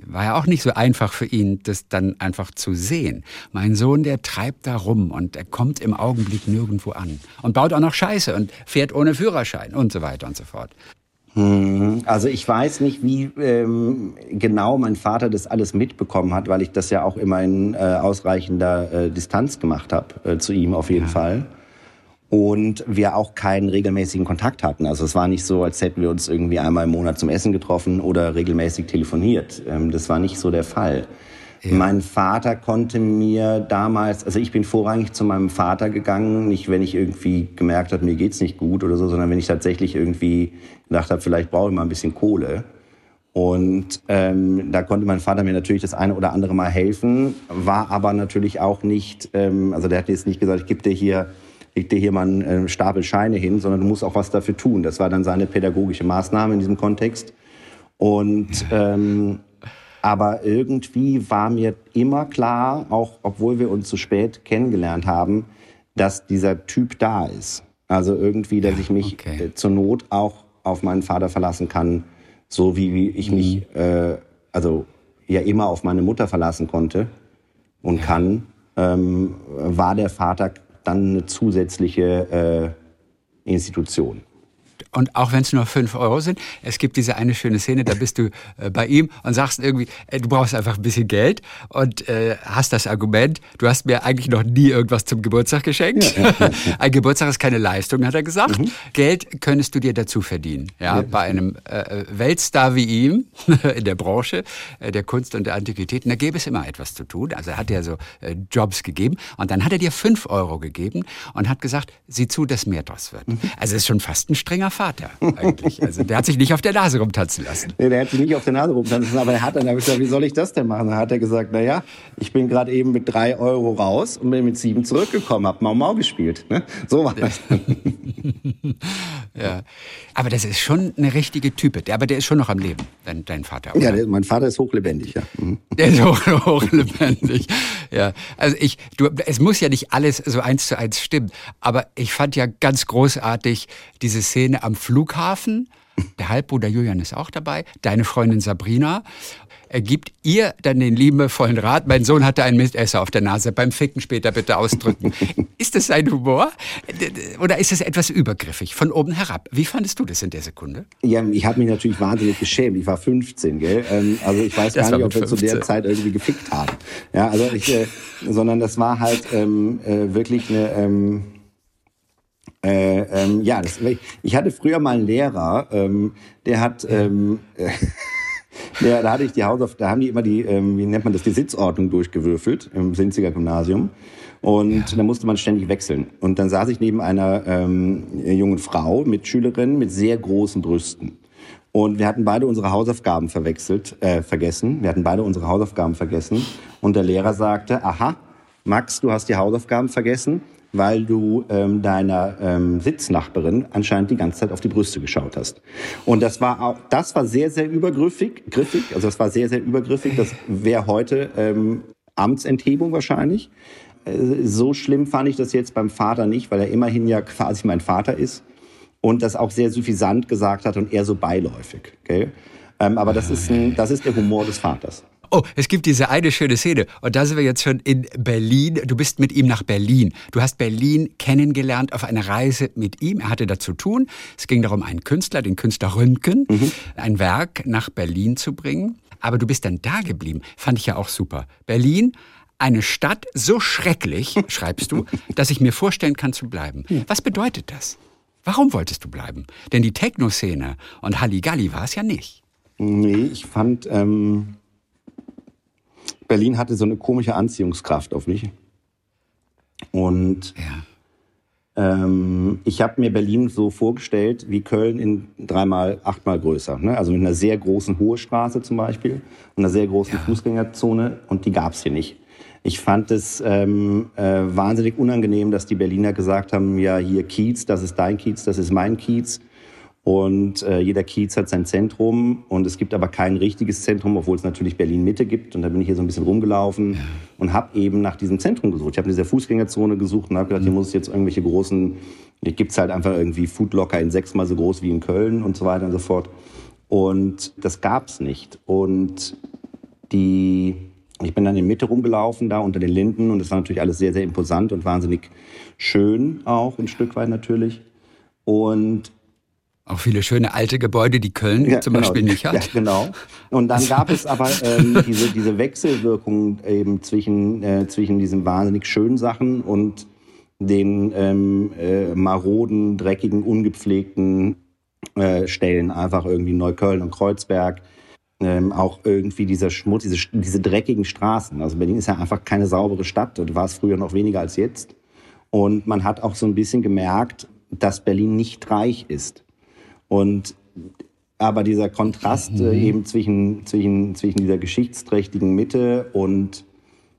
War ja auch nicht so einfach für ihn, das dann einfach zu sehen. Mein Sohn, der treibt da rum und er kommt im Augenblick nirgendwo an und baut auch noch Scheiße und fährt ohne Führerschein und so weiter und so fort. Mhm. Also ich weiß nicht, wie ähm, genau mein Vater das alles mitbekommen hat, weil ich das ja auch immer in äh, ausreichender äh, Distanz gemacht habe äh, zu ihm auf jeden ja. Fall. und wir auch keinen regelmäßigen Kontakt hatten. Also es war nicht so, als hätten wir uns irgendwie einmal im Monat zum Essen getroffen oder regelmäßig telefoniert. Ähm, das war nicht so der Fall. Ja. Mein Vater konnte mir damals, also ich bin vorrangig zu meinem Vater gegangen, nicht wenn ich irgendwie gemerkt habe, mir geht's nicht gut oder so, sondern wenn ich tatsächlich irgendwie gedacht habe, vielleicht brauche ich mal ein bisschen Kohle. Und ähm, da konnte mein Vater mir natürlich das eine oder andere Mal helfen, war aber natürlich auch nicht, ähm, also der hat jetzt nicht gesagt, ich gebe dir hier, leg dir hier mal einen äh, Stapel Scheine hin, sondern du musst auch was dafür tun. Das war dann seine pädagogische Maßnahme in diesem Kontext. Und ähm, aber irgendwie war mir immer klar, auch obwohl wir uns zu spät kennengelernt haben, dass dieser Typ da ist. Also irgendwie, dass ich mich okay. Äh, zur Not auch auf meinen Vater verlassen kann so wie ich mich mhm. äh, also ja immer auf meine Mutter verlassen konnte und kann, ähm, war der Vater dann eine zusätzliche äh, Institution und auch wenn es nur fünf Euro sind, es gibt diese eine schöne Szene, da bist du äh, bei ihm und sagst irgendwie, äh, du brauchst einfach ein bisschen Geld und äh, hast das Argument, du hast mir eigentlich noch nie irgendwas zum Geburtstag geschenkt. Ja, ja, ja, *laughs* ein Geburtstag ist keine Leistung, hat er gesagt. Mhm. Geld könntest du dir dazu verdienen. Ja, bei einem äh, Weltstar wie ihm *laughs* in der Branche äh, der Kunst und der Antiquitäten, da gäbe es immer etwas zu tun. Also er hat dir so äh, Jobs gegeben und dann hat er dir fünf Euro gegeben und hat gesagt, sieh zu, dass mehr draus wird. Mhm. Also es ist schon fast ein strenger Vater eigentlich. Also der hat sich nicht auf der Nase rumtanzen lassen. Nee, der hat sich nicht auf der Nase rumtanzen lassen, aber er hat dann gesagt, wie soll ich das denn machen? Dann hat er gesagt, naja, ich bin gerade eben mit drei Euro raus und bin mit sieben zurückgekommen, hab Mau Mau gespielt. Ne? So war das. ja. Aber das ist schon eine richtige Type. Der, aber der ist schon noch am Leben, dein, dein Vater. Oder? Ja, der, mein Vater ist hochlebendig, ja. Mhm. Der ist hoch, hochlebendig. Ja. Also ich, du, es muss ja nicht alles so eins zu eins stimmen, aber ich fand ja ganz großartig diese Szene am Flughafen. Der Halbbruder Julian ist auch dabei, deine Freundin Sabrina. Er gibt ihr dann den liebevollen Rat, mein Sohn hatte einen Mitesser auf der Nase, beim Ficken später bitte ausdrücken. *laughs* ist das sein Humor? Oder ist es etwas übergriffig, von oben herab? Wie fandest du das in der Sekunde? Ja, ich habe mich natürlich wahnsinnig geschämt. Ich war 15, gell? Ähm, also ich weiß das gar nicht, ob wir 15. zu der Zeit irgendwie gefickt haben. Ja, also ich, äh, sondern das war halt ähm, äh, wirklich eine... Ähm, äh, ähm, ja, das, ich hatte früher mal einen Lehrer, ähm, der hat, ähm, äh, *laughs* der, da hatte ich die Hausauf, da haben die immer die, ähm, wie nennt man das, die Sitzordnung durchgewürfelt im Sinziger Gymnasium. Und ja. da musste man ständig wechseln. Und dann saß ich neben einer ähm, jungen Frau mit Schülerinnen mit sehr großen Brüsten. Und wir hatten beide unsere Hausaufgaben verwechselt, äh, vergessen. Wir hatten beide unsere Hausaufgaben vergessen. Und der Lehrer sagte, aha, Max, du hast die Hausaufgaben vergessen weil du ähm, deiner ähm, Sitznachbarin anscheinend die ganze Zeit auf die Brüste geschaut hast. Und das war auch, das war sehr, sehr übergriffig, griffig, also das war sehr, sehr übergriffig. Das wäre heute ähm, Amtsenthebung wahrscheinlich. Äh, so schlimm fand ich das jetzt beim Vater nicht, weil er immerhin ja quasi mein Vater ist und das auch sehr suffisant gesagt hat und eher so beiläufig. Okay? Ähm, aber das ist, ein, das ist der Humor des Vaters. Oh, es gibt diese eine schöne Szene. Und da sind wir jetzt schon in Berlin. Du bist mit ihm nach Berlin. Du hast Berlin kennengelernt auf einer Reise mit ihm. Er hatte da zu tun. Es ging darum, einen Künstler, den Künstler Röntgen, mhm. ein Werk nach Berlin zu bringen. Aber du bist dann da geblieben. Fand ich ja auch super. Berlin, eine Stadt so schrecklich, *laughs* schreibst du, dass ich mir vorstellen kann zu bleiben. Was bedeutet das? Warum wolltest du bleiben? Denn die Techno-Szene und Halligalli war es ja nicht. Nee, ich fand, ähm, Berlin hatte so eine komische Anziehungskraft auf mich. Und ja. ähm, ich habe mir Berlin so vorgestellt wie Köln in dreimal, achtmal größer. Ne? Also mit einer sehr großen Hohe Straße zum Beispiel und einer sehr großen ja. Fußgängerzone und die gab es hier nicht. Ich fand es ähm, äh, wahnsinnig unangenehm, dass die Berliner gesagt haben, ja hier Kiez, das ist dein Kiez, das ist mein Kiez. Und äh, jeder Kiez hat sein Zentrum und es gibt aber kein richtiges Zentrum, obwohl es natürlich Berlin Mitte gibt. Und da bin ich hier so ein bisschen rumgelaufen ja. und habe eben nach diesem Zentrum gesucht. Ich habe in dieser Fußgängerzone gesucht und habe gedacht, mhm. hier muss es jetzt irgendwelche großen, hier gibt's halt einfach irgendwie Foodlocker in sechsmal so groß wie in Köln und so weiter und so fort. Und das gab's nicht. Und die, ich bin dann in Mitte rumgelaufen, da unter den Linden und das war natürlich alles sehr, sehr imposant und wahnsinnig schön auch, ein Stück weit natürlich. Und auch viele schöne alte Gebäude, die Köln ja, zum genau. Beispiel nicht hat. Ja, genau. Und dann *laughs* gab es aber ähm, diese, diese Wechselwirkung eben zwischen, äh, zwischen diesen wahnsinnig schönen Sachen und den ähm, äh, maroden, dreckigen, ungepflegten äh, Stellen, einfach irgendwie Neukölln und Kreuzberg. Ähm, auch irgendwie dieser Schmutz, diese, diese dreckigen Straßen. Also Berlin ist ja einfach keine saubere Stadt und war es früher noch weniger als jetzt. Und man hat auch so ein bisschen gemerkt, dass Berlin nicht reich ist. Und aber dieser Kontrast äh, mhm. eben zwischen, zwischen, zwischen dieser geschichtsträchtigen Mitte und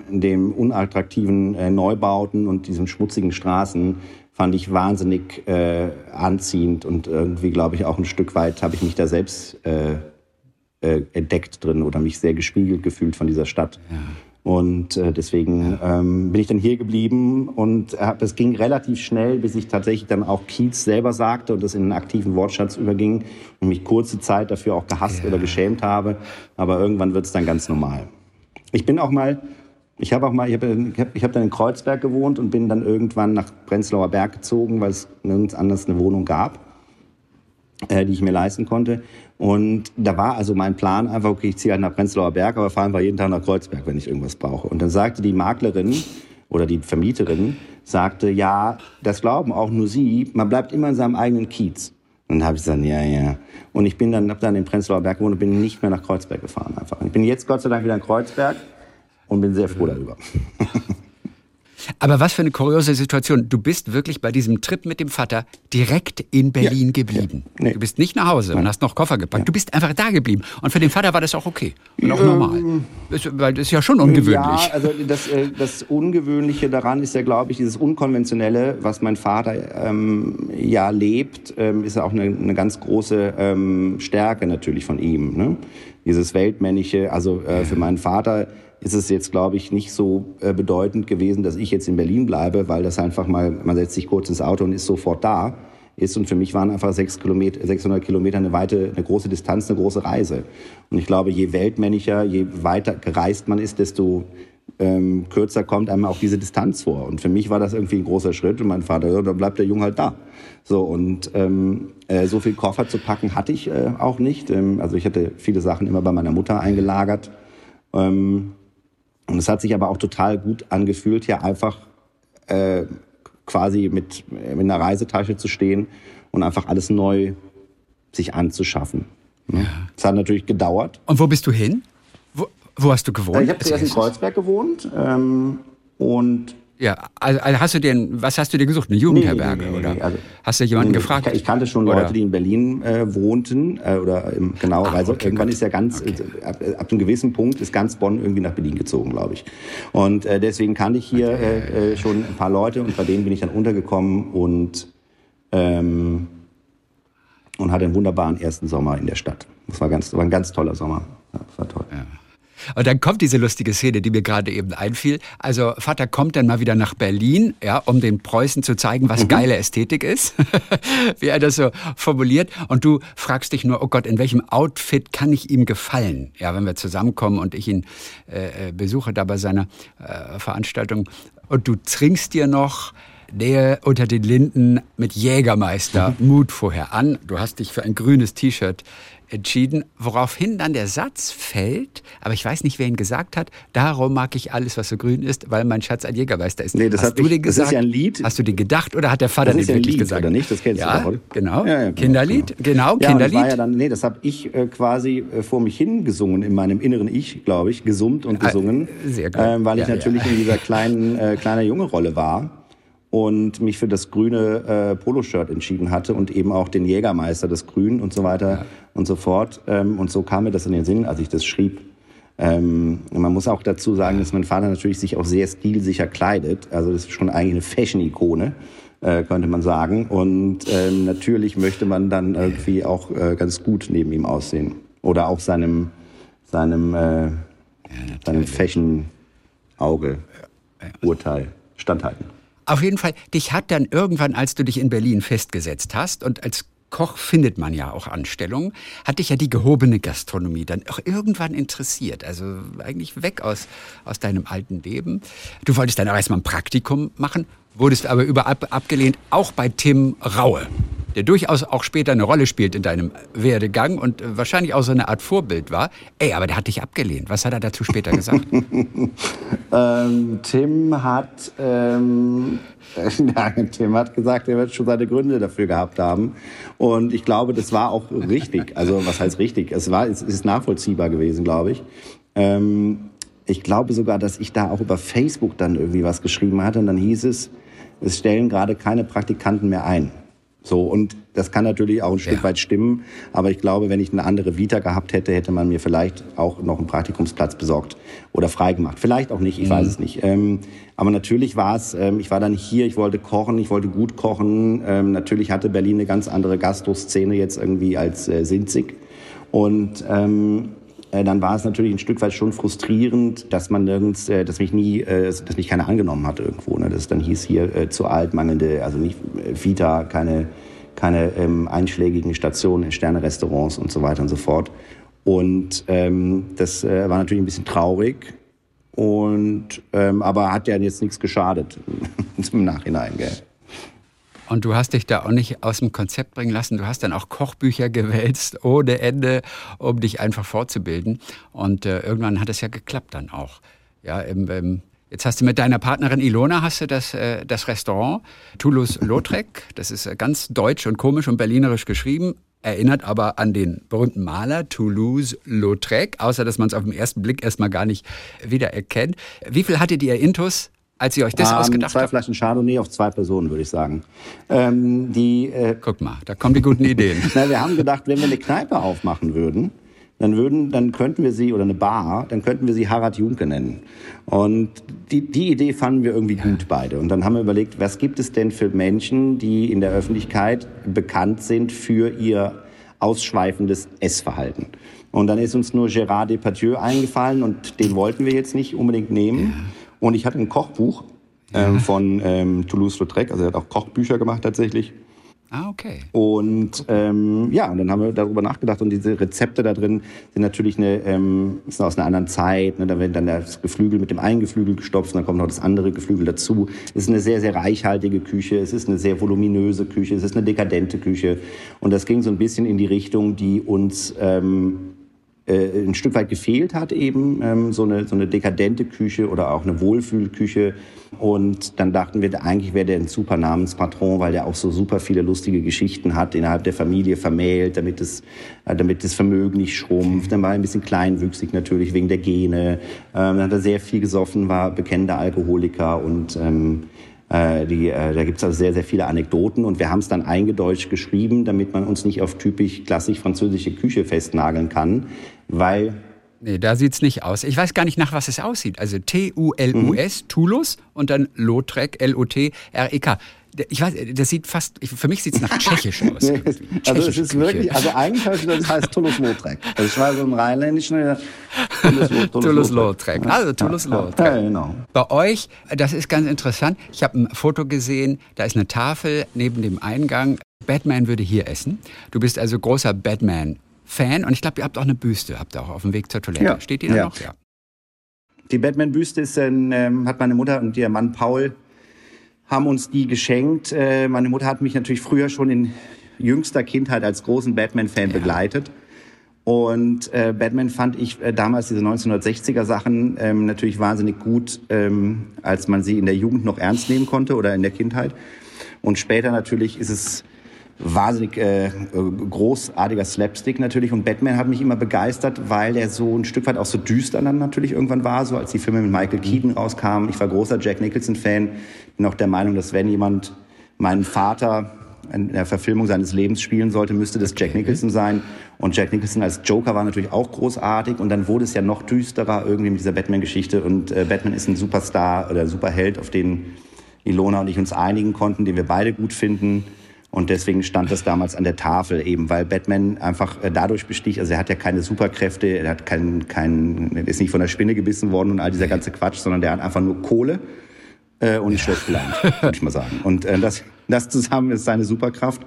dem unattraktiven äh, Neubauten und diesen schmutzigen Straßen fand ich wahnsinnig äh, anziehend und irgendwie, glaube ich, auch ein Stück weit habe ich mich da selbst äh, äh, entdeckt drin oder mich sehr gespiegelt gefühlt von dieser Stadt. Ja. Und äh, deswegen ähm, bin ich dann hier geblieben und es ging relativ schnell, bis ich tatsächlich dann auch Kiez selber sagte und das in einen aktiven Wortschatz überging und mich kurze Zeit dafür auch gehasst ja. oder geschämt habe. Aber irgendwann wird es dann ganz normal. Ich bin auch mal, ich habe auch mal, ich habe ich hab, ich hab dann in Kreuzberg gewohnt und bin dann irgendwann nach Prenzlauer Berg gezogen, weil es nirgends anders eine Wohnung gab, äh, die ich mir leisten konnte. Und da war also mein Plan einfach, okay, ich ziehe halt nach Prenzlauer Berg, aber fahren wir jeden Tag nach Kreuzberg, wenn ich irgendwas brauche. Und dann sagte die Maklerin oder die Vermieterin, sagte, ja, das glauben auch nur Sie, man bleibt immer in seinem eigenen Kiez. Und dann habe ich gesagt, ja, ja. Und ich bin dann, habe dann in Prenzlauer Berg gewohnt und bin nicht mehr nach Kreuzberg gefahren einfach. ich bin jetzt Gott sei Dank wieder in Kreuzberg und bin sehr froh darüber. *laughs* Aber was für eine kuriose Situation. Du bist wirklich bei diesem Trip mit dem Vater direkt in Berlin ja, geblieben. Ja, nee. Du bist nicht nach Hause Nein. und hast noch Koffer gepackt. Ja. Du bist einfach da geblieben. Und für den Vater war das auch okay. Und auch ähm, normal. Das, weil das ist ja schon ungewöhnlich. Ja, also das, äh, das Ungewöhnliche daran ist ja, glaube ich, dieses Unkonventionelle, was mein Vater ähm, ja lebt, ähm, ist ja auch eine, eine ganz große ähm, Stärke natürlich von ihm. Ne? Dieses Weltmännische, also äh, für meinen Vater ist es jetzt, glaube ich, nicht so äh, bedeutend gewesen, dass ich jetzt in Berlin bleibe, weil das einfach mal, man setzt sich kurz ins Auto und ist sofort da ist. Und für mich waren einfach sechs Kilometer, 600 Kilometer eine weite, eine große Distanz, eine große Reise. Und ich glaube, je weltmännischer, je weiter gereist man ist, desto ähm, kürzer kommt einem auch diese Distanz vor. Und für mich war das irgendwie ein großer Schritt. Und mein Vater, ja, dann bleibt der Junge halt da. So und ähm, äh, so viel Koffer zu packen hatte ich äh, auch nicht. Ähm, also ich hatte viele Sachen immer bei meiner Mutter eingelagert. Ähm, und es hat sich aber auch total gut angefühlt, hier einfach äh, quasi mit, mit einer Reisetasche zu stehen und einfach alles neu sich anzuschaffen. Ne? Ja. Es hat natürlich gedauert. Und wo bist du hin? Wo, wo hast du gewohnt? Ich habe zuerst in Kreuzberg gewohnt ähm, und ja, also, also hast du denn, was hast du dir gesucht? Eine Jugendherberge nee, nee, nee, oder? Also, hast du jemanden gefragt? Ich, ich, kannte schon oder? Leute, die in Berlin äh, wohnten äh, oder im, genau, Ach, also okay, irgendwann Gott. ist ja ganz okay. äh, ab, ab, einem gewissen Punkt ist ganz Bonn irgendwie nach Berlin gezogen, glaube ich. Und äh, deswegen kannte ich hier äh, äh, schon ein paar Leute und bei denen bin ich dann untergekommen und ähm, und hatte einen wunderbaren ersten Sommer in der Stadt. Das war ganz, war ein ganz toller Sommer. Ja, das war toll. Ja. Und dann kommt diese lustige Szene, die mir gerade eben einfiel. Also Vater kommt dann mal wieder nach Berlin, ja, um den Preußen zu zeigen, was mhm. geile Ästhetik ist, *laughs* wie er das so formuliert. Und du fragst dich nur, oh Gott, in welchem Outfit kann ich ihm gefallen? Ja, wenn wir zusammenkommen und ich ihn äh, äh besuche da bei seiner äh, Veranstaltung. Und du trinkst dir noch Nähe unter den Linden mit Jägermeister mhm. Mut vorher an. Du hast dich für ein grünes T-Shirt entschieden, woraufhin dann der Satz fällt, aber ich weiß nicht, wer ihn gesagt hat, darum mag ich alles, was so grün ist, weil mein Schatz ein Jägermeister ist. Nee, das Hast du ich, den gesagt? Das ist ja ein Lied. Hast du den gedacht oder hat der Vater das den wirklich Lied, gesagt? Oder nicht? Das kennst ja, du doch, Genau. Ja, ja, genau. Kinderlied, genau, genau ja, Kinderlied. Das war ja dann, nee, das habe ich äh, quasi äh, vor mich hingesungen, in meinem inneren Ich, glaube ich, gesummt und ah, gesungen. Sehr gut. Äh, weil ich natürlich in dieser kleinen, äh, kleiner junge Rolle war und mich für das grüne äh, Poloshirt entschieden hatte und eben auch den Jägermeister, das Grün und so weiter ja. und so fort. Ähm, und so kam mir das in den Sinn, als ich das schrieb. Ähm, man muss auch dazu sagen, dass mein Vater natürlich sich auch sehr stilsicher kleidet. Also das ist schon eigentlich eine Fashion-Ikone, äh, könnte man sagen. Und ähm, natürlich möchte man dann irgendwie auch äh, ganz gut neben ihm aussehen. Oder auch seinem, seinem, äh, ja, seinem Fashion-Auge, Urteil standhalten. Auf jeden Fall, dich hat dann irgendwann, als du dich in Berlin festgesetzt hast und als Koch findet man ja auch Anstellungen, hat dich ja die gehobene Gastronomie dann auch irgendwann interessiert. Also eigentlich weg aus, aus deinem alten Leben. Du wolltest dann auch erstmal ein Praktikum machen, wurdest aber überall abgelehnt, auch bei Tim Raue der durchaus auch später eine Rolle spielt in deinem Werdegang und wahrscheinlich auch so eine Art Vorbild war. Ey, aber der hat dich abgelehnt. Was hat er dazu später gesagt? *laughs* ähm, Tim hat ähm, *laughs* ja, Tim hat gesagt, er wird schon seine Gründe dafür gehabt haben. Und ich glaube, das war auch richtig. Also was heißt richtig? Es war, es ist nachvollziehbar gewesen, glaube ich. Ähm, ich glaube sogar, dass ich da auch über Facebook dann irgendwie was geschrieben hatte. Und dann hieß es, es stellen gerade keine Praktikanten mehr ein. So, und das kann natürlich auch ein Stück ja. weit stimmen. Aber ich glaube, wenn ich eine andere Vita gehabt hätte, hätte man mir vielleicht auch noch einen Praktikumsplatz besorgt oder freigemacht. Vielleicht auch nicht, ich mhm. weiß es nicht. Ähm, aber natürlich war es, ähm, ich war dann hier, ich wollte kochen, ich wollte gut kochen. Ähm, natürlich hatte Berlin eine ganz andere Gastroszene jetzt irgendwie als äh, Sinzig. Und ähm, äh, dann war es natürlich ein Stück weit schon frustrierend, dass man nirgends, äh, dass mich nie, äh, dass mich keiner angenommen hat irgendwo. Ne? Dass es dann hieß hier äh, zu alt, mangelnde, also nicht äh, Vita, keine, keine ähm, einschlägigen Stationen, Sterne-Restaurants und so weiter und so fort. Und ähm, das äh, war natürlich ein bisschen traurig. Und ähm, aber hat ja jetzt nichts geschadet *laughs* im Nachhinein, gell? Und du hast dich da auch nicht aus dem Konzept bringen lassen. Du hast dann auch Kochbücher *laughs* gewälzt ohne Ende, um dich einfach fortzubilden. Und äh, irgendwann hat es ja geklappt dann auch. Ja, im, im, jetzt hast du mit deiner Partnerin Ilona hast du das, äh, das Restaurant Toulouse-Lautrec. Das ist äh, ganz deutsch und komisch und berlinerisch geschrieben. Erinnert aber an den berühmten Maler Toulouse-Lautrec, außer dass man es auf den ersten Blick erstmal gar nicht wiedererkennt. Wie viel hattet ihr Intus als ihr euch das ähm, ausgedacht zwei habt? Zwei Flaschen Chardonnay auf zwei Personen, würde ich sagen. Ähm, die, äh, Guck mal, da kommen die guten Ideen. *laughs* Na, wir haben gedacht, wenn wir eine Kneipe aufmachen würden, dann würden, dann könnten wir sie, oder eine Bar, dann könnten wir sie Harald Junke nennen. Und die, die Idee fanden wir irgendwie gut beide. Und dann haben wir überlegt, was gibt es denn für Menschen, die in der Öffentlichkeit bekannt sind für ihr ausschweifendes Essverhalten? Und dann ist uns nur Gérard Depardieu eingefallen und den wollten wir jetzt nicht unbedingt nehmen. Ja. Und ich hatte ein Kochbuch ähm, von ähm, Toulouse-Lautrec, also er hat auch Kochbücher gemacht tatsächlich. Ah, okay. Und ähm, ja, und dann haben wir darüber nachgedacht und diese Rezepte da drin sind natürlich eine, ähm, sind aus einer anderen Zeit. Ne? Da wird dann das Geflügel mit dem einen Geflügel gestopft und dann kommt noch das andere Geflügel dazu. Es ist eine sehr, sehr reichhaltige Küche, es ist eine sehr voluminöse Küche, es ist eine dekadente Küche. Und das ging so ein bisschen in die Richtung, die uns ähm, äh, ein Stück weit gefehlt hat, eben ähm, so, eine, so eine dekadente Küche oder auch eine Wohlfühlküche. Und dann dachten wir, eigentlich wäre der ein super Namenspatron, weil der auch so super viele lustige Geschichten hat, innerhalb der Familie vermählt, damit, es, äh, damit das Vermögen nicht schrumpft. Dann war er ein bisschen kleinwüchsig natürlich wegen der Gene. Ähm, dann hat er sehr viel gesoffen, war bekennender Alkoholiker und ähm, äh, die, äh, da gibt es also sehr, sehr viele Anekdoten und wir haben es dann eingedeutscht geschrieben, damit man uns nicht auf typisch klassisch französische Küche festnageln kann, weil Nee, da sieht es nicht aus. Ich weiß gar nicht, nach was es aussieht. Also T-U-L-U-S, mhm. Toulouse und dann Lautrec, L-O-T-R-E-K ich weiß, das sieht fast, für mich sieht es nach *laughs* Tschechisch aus. nee, also es ist wirklich, also eigentlich das heißt Toulouse-Lautrec. Also ich war so im Rheinländischen. Toulouse-Lautrec. Also Toulouse-Lautrec. Ja, genau. Bei euch, das ist ganz interessant. Ich habe ein Foto gesehen, da ist eine Tafel neben dem Eingang. Batman würde hier essen. Du bist also großer Batman-Fan und ich glaube, ihr habt auch eine Büste, habt ihr auch auf dem Weg zur Toilette. Ja. Steht die da ja. noch? Ja. Die Batman-Büste ähm, hat meine Mutter und ihr Mann Paul haben uns die geschenkt. Äh, meine Mutter hat mich natürlich früher schon in jüngster Kindheit als großen Batman-Fan ja. begleitet. Und äh, Batman fand ich äh, damals diese 1960er Sachen ähm, natürlich wahnsinnig gut, ähm, als man sie in der Jugend noch ernst nehmen konnte oder in der Kindheit. Und später natürlich ist es wahnsinnig äh, großartiger Slapstick natürlich. Und Batman hat mich immer begeistert, weil er so ein Stück weit auch so düster dann natürlich irgendwann war, so als die Filme mit Michael Keaton rauskamen. Ich war großer Jack Nicholson-Fan, bin auch der Meinung, dass wenn jemand meinen Vater in der Verfilmung seines Lebens spielen sollte, müsste das Jack Nicholson sein. Und Jack Nicholson als Joker war natürlich auch großartig. Und dann wurde es ja noch düsterer irgendwie mit dieser Batman-Geschichte. Und äh, Batman ist ein Superstar oder Superheld, auf den Ilona und ich uns einigen konnten, den wir beide gut finden. Und deswegen stand das damals an der Tafel eben, weil Batman einfach äh, dadurch besticht, also er hat ja keine Superkräfte, er hat keinen, keinen, ist nicht von der Spinne gebissen worden und all dieser ganze Quatsch, sondern der hat einfach nur Kohle äh, und schlecht gelernt, *laughs* würde ich mal sagen. Und äh, das, das zusammen ist seine Superkraft.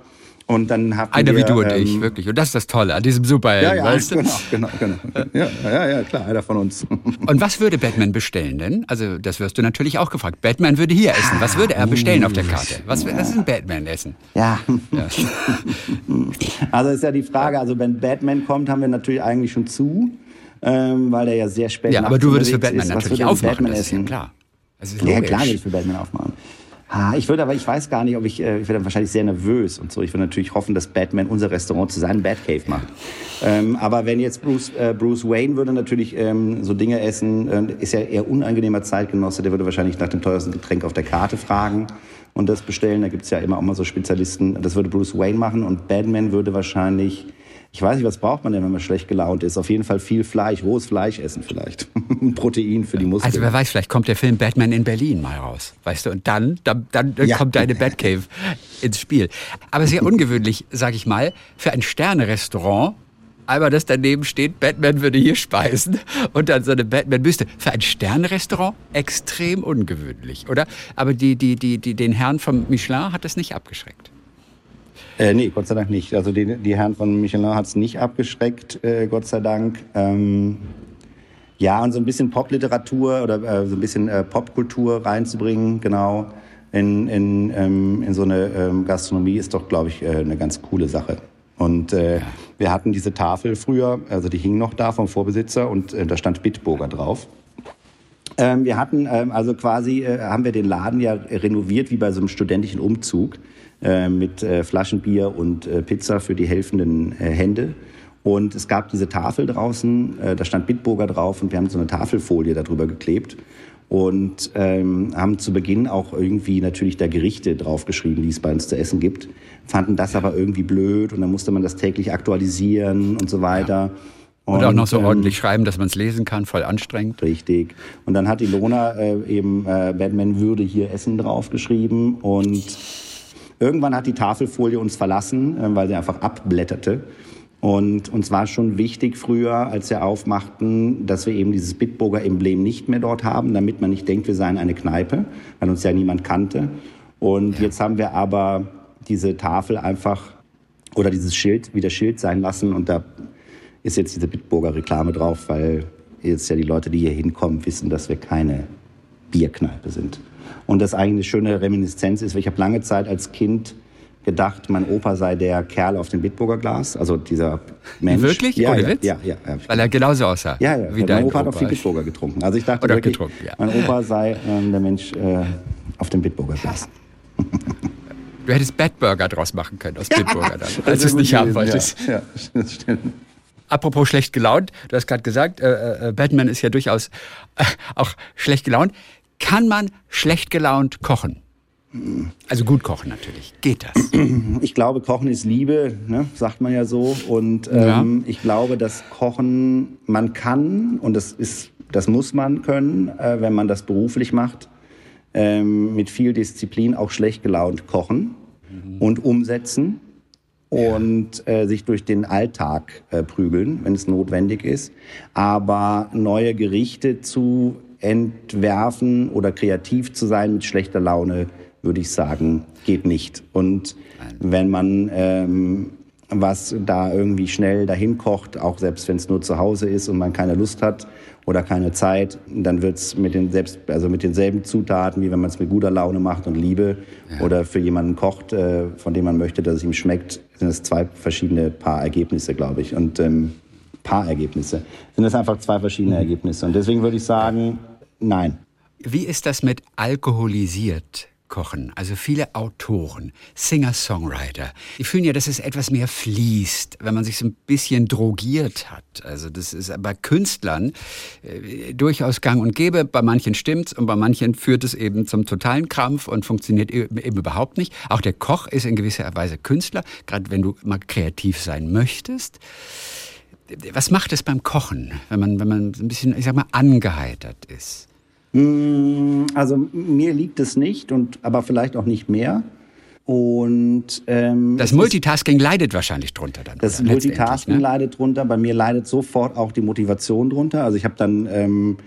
Und dann hatten Einer wir, wie du und ähm, ich, wirklich. Und das ist das Tolle an diesem Superhelden, Ja, ja, weißt du? genau, genau, genau. Ja, ja, ja, klar, einer von uns. *laughs* Und was würde Batman bestellen denn? Also, das wirst du natürlich auch gefragt. Batman würde hier essen. Was würde er bestellen auf der Karte? Was, was ist ein Batman-Essen? Ja, Ja. *laughs* Also ist ja die Frage, also wenn Batman kommt, haben wir natürlich eigentlich schon zu, ähm, weil der ja sehr spät ja, aber du würdest für Batman ist. Was natürlich denn aufmachen, Batman das ist ja essen? klar. Ist Ja, klar ich für Batman aufmachen. Ah, ich würde aber, ich weiß gar nicht, ob ich, äh, ich werde wahrscheinlich sehr nervös und so. Ich würde natürlich hoffen, dass Batman unser Restaurant zu seinem Batcave macht. Ähm, aber wenn jetzt Bruce, äh, Bruce Wayne würde natürlich ähm, so Dinge essen, äh, ist ja eher unangenehmer Zeitgenosse, der würde wahrscheinlich nach dem teuersten Getränk auf der Karte fragen und das bestellen. Da gibt's ja immer auch mal so Spezialisten. Das würde Bruce Wayne machen und Batman würde wahrscheinlich, ich weiß nicht, was braucht man denn, wenn man schlecht gelaunt ist? Auf jeden Fall viel Fleisch, rohes Fleisch essen vielleicht. *laughs* Protein für die Muskeln. Also wer weiß, vielleicht kommt der Film Batman in Berlin mal raus, weißt du, und dann, dann, dann Ja. kommt deine Batcave ins Spiel. Aber sehr *laughs* ungewöhnlich, sag ich mal, für ein Sterne-Restaurant, einmal das daneben steht, Batman würde hier speisen und dann so eine Batman-Büste. Für ein Sterne-Restaurant extrem ungewöhnlich, oder? Aber die, die, die, die, den Herrn vom Michelin hat das nicht abgeschreckt. Äh, nee, Gott sei Dank nicht. Also die, die Herren von Michelin hat es nicht abgeschreckt, äh, Gott sei Dank. Ähm, ja, und so ein bisschen Popliteratur oder äh, so ein bisschen äh, Popkultur reinzubringen, genau, in, in, ähm, in so eine ähm, Gastronomie ist doch, glaube ich, äh, eine ganz coole Sache. Und äh, wir hatten diese Tafel früher, also die hing noch da vom Vorbesitzer und äh, da stand Bitburger drauf. Ähm, wir hatten ähm, also quasi, äh, haben wir den Laden ja renoviert wie bei so einem studentischen Umzug mit äh, Flaschenbier und äh, Pizza für die helfenden äh, Hände. Und es gab diese Tafel draußen, äh, da stand Bitburger drauf und wir haben so eine Tafelfolie darüber geklebt und ähm, haben zu Beginn auch irgendwie natürlich da Gerichte draufgeschrieben, die es bei uns zu essen gibt, fanden das aber irgendwie blöd und dann musste man das täglich aktualisieren und so weiter. Und, auch noch so ähm, ordentlich schreiben, dass man es lesen kann, voll anstrengend. Richtig. Und dann hat Ilona äh, eben äh, Batman würde hier essen draufgeschrieben und irgendwann hat die Tafelfolie uns verlassen, äh, weil sie einfach abblätterte. Und uns war schon wichtig früher, als wir aufmachten, dass wir eben dieses Bitburger Emblem nicht mehr dort haben, damit man nicht denkt, wir seien eine Kneipe, weil uns ja niemand kannte. Und jetzt haben wir aber diese Tafel einfach oder dieses Schild wieder Schild sein lassen und da ist jetzt diese Bitburger Reklame drauf, weil jetzt ja die Leute, die hier hinkommen, wissen, dass wir keine Bierkneipe sind. Und das eigentlich eine schöne Reminiszenz ist, weil ich habe lange Zeit als Kind gedacht, mein Opa sei der Kerl auf dem Bitburger Glas, also dieser Mensch. Wirklich? Ja, Ohne ja, Witz? ja, ja, ja. Weil er genauso aussah. Ja, ja. Wie mein dein Opa hat auch viel Opa. Bitburger getrunken. Also ich dachte Oder wirklich, getrunken, ja. mein Opa sei ähm, der Mensch äh, auf dem Bitburger Glas. *laughs* Du hättest Batburger draus machen können aus Bitburger dann, *laughs* als du es nicht haben wolltest. Ja, das stimmt. Apropos schlecht gelaunt, du hast gerade gesagt, äh, äh, Batman ist ja durchaus äh, auch schlecht gelaunt. Kann man schlecht gelaunt kochen? Also gut kochen natürlich. Geht das? *clears throat* Ich glaube, Kochen ist Liebe, ne? sagt man ja so. Und ähm, ich glaube, dass Kochen man kann und das ist, das muss man können, äh, wenn man das beruflich macht, ähm, mit viel Disziplin auch schlecht gelaunt kochen und umsetzen und äh, sich durch den Alltag äh, prügeln, wenn es notwendig ist. Aber neue Gerichte zu entwerfen oder kreativ zu sein mit schlechter Laune, würde ich sagen, geht nicht. Und wenn man ähm, was da irgendwie schnell dahin kocht, auch selbst wenn es nur zu Hause ist und man keine Lust hat oder keine Zeit, dann wird's mit den selbst, also mit denselben Zutaten, wie wenn man es mit guter Laune macht und Liebe oder für jemanden kocht, äh, von dem man möchte, dass es ihm schmeckt, sind es zwei verschiedene Paar Ergebnisse, glaube ich. Und ähm, Paarergebnisse sind es einfach zwei verschiedene Ergebnisse. Und deswegen würde ich sagen, nein. Wie ist das mit alkoholisiert kochen? Also viele Autoren, Singer-Songwriter, die fühlen ja, dass es etwas mehr fließt, wenn man sich so ein bisschen drogiert hat. Also das ist bei Künstlern äh, durchaus gang und gäbe. Bei manchen stimmt's und bei manchen führt es eben zum totalen Krampf und funktioniert eben, eben überhaupt nicht. Auch der Koch ist in gewisser Weise Künstler, gerade wenn du mal kreativ sein möchtest. Was macht es beim Kochen, wenn man, wenn man ein bisschen, ich sag mal, angeheitert ist? Also mir liegt es nicht, und, aber vielleicht auch nicht mehr. Und ähm, Das es ist- Multitasking leidet wahrscheinlich drunter dann. Das Multitasking ne? leidet drunter. Bei mir leidet sofort auch die Motivation drunter. Also ich habe dann ähm,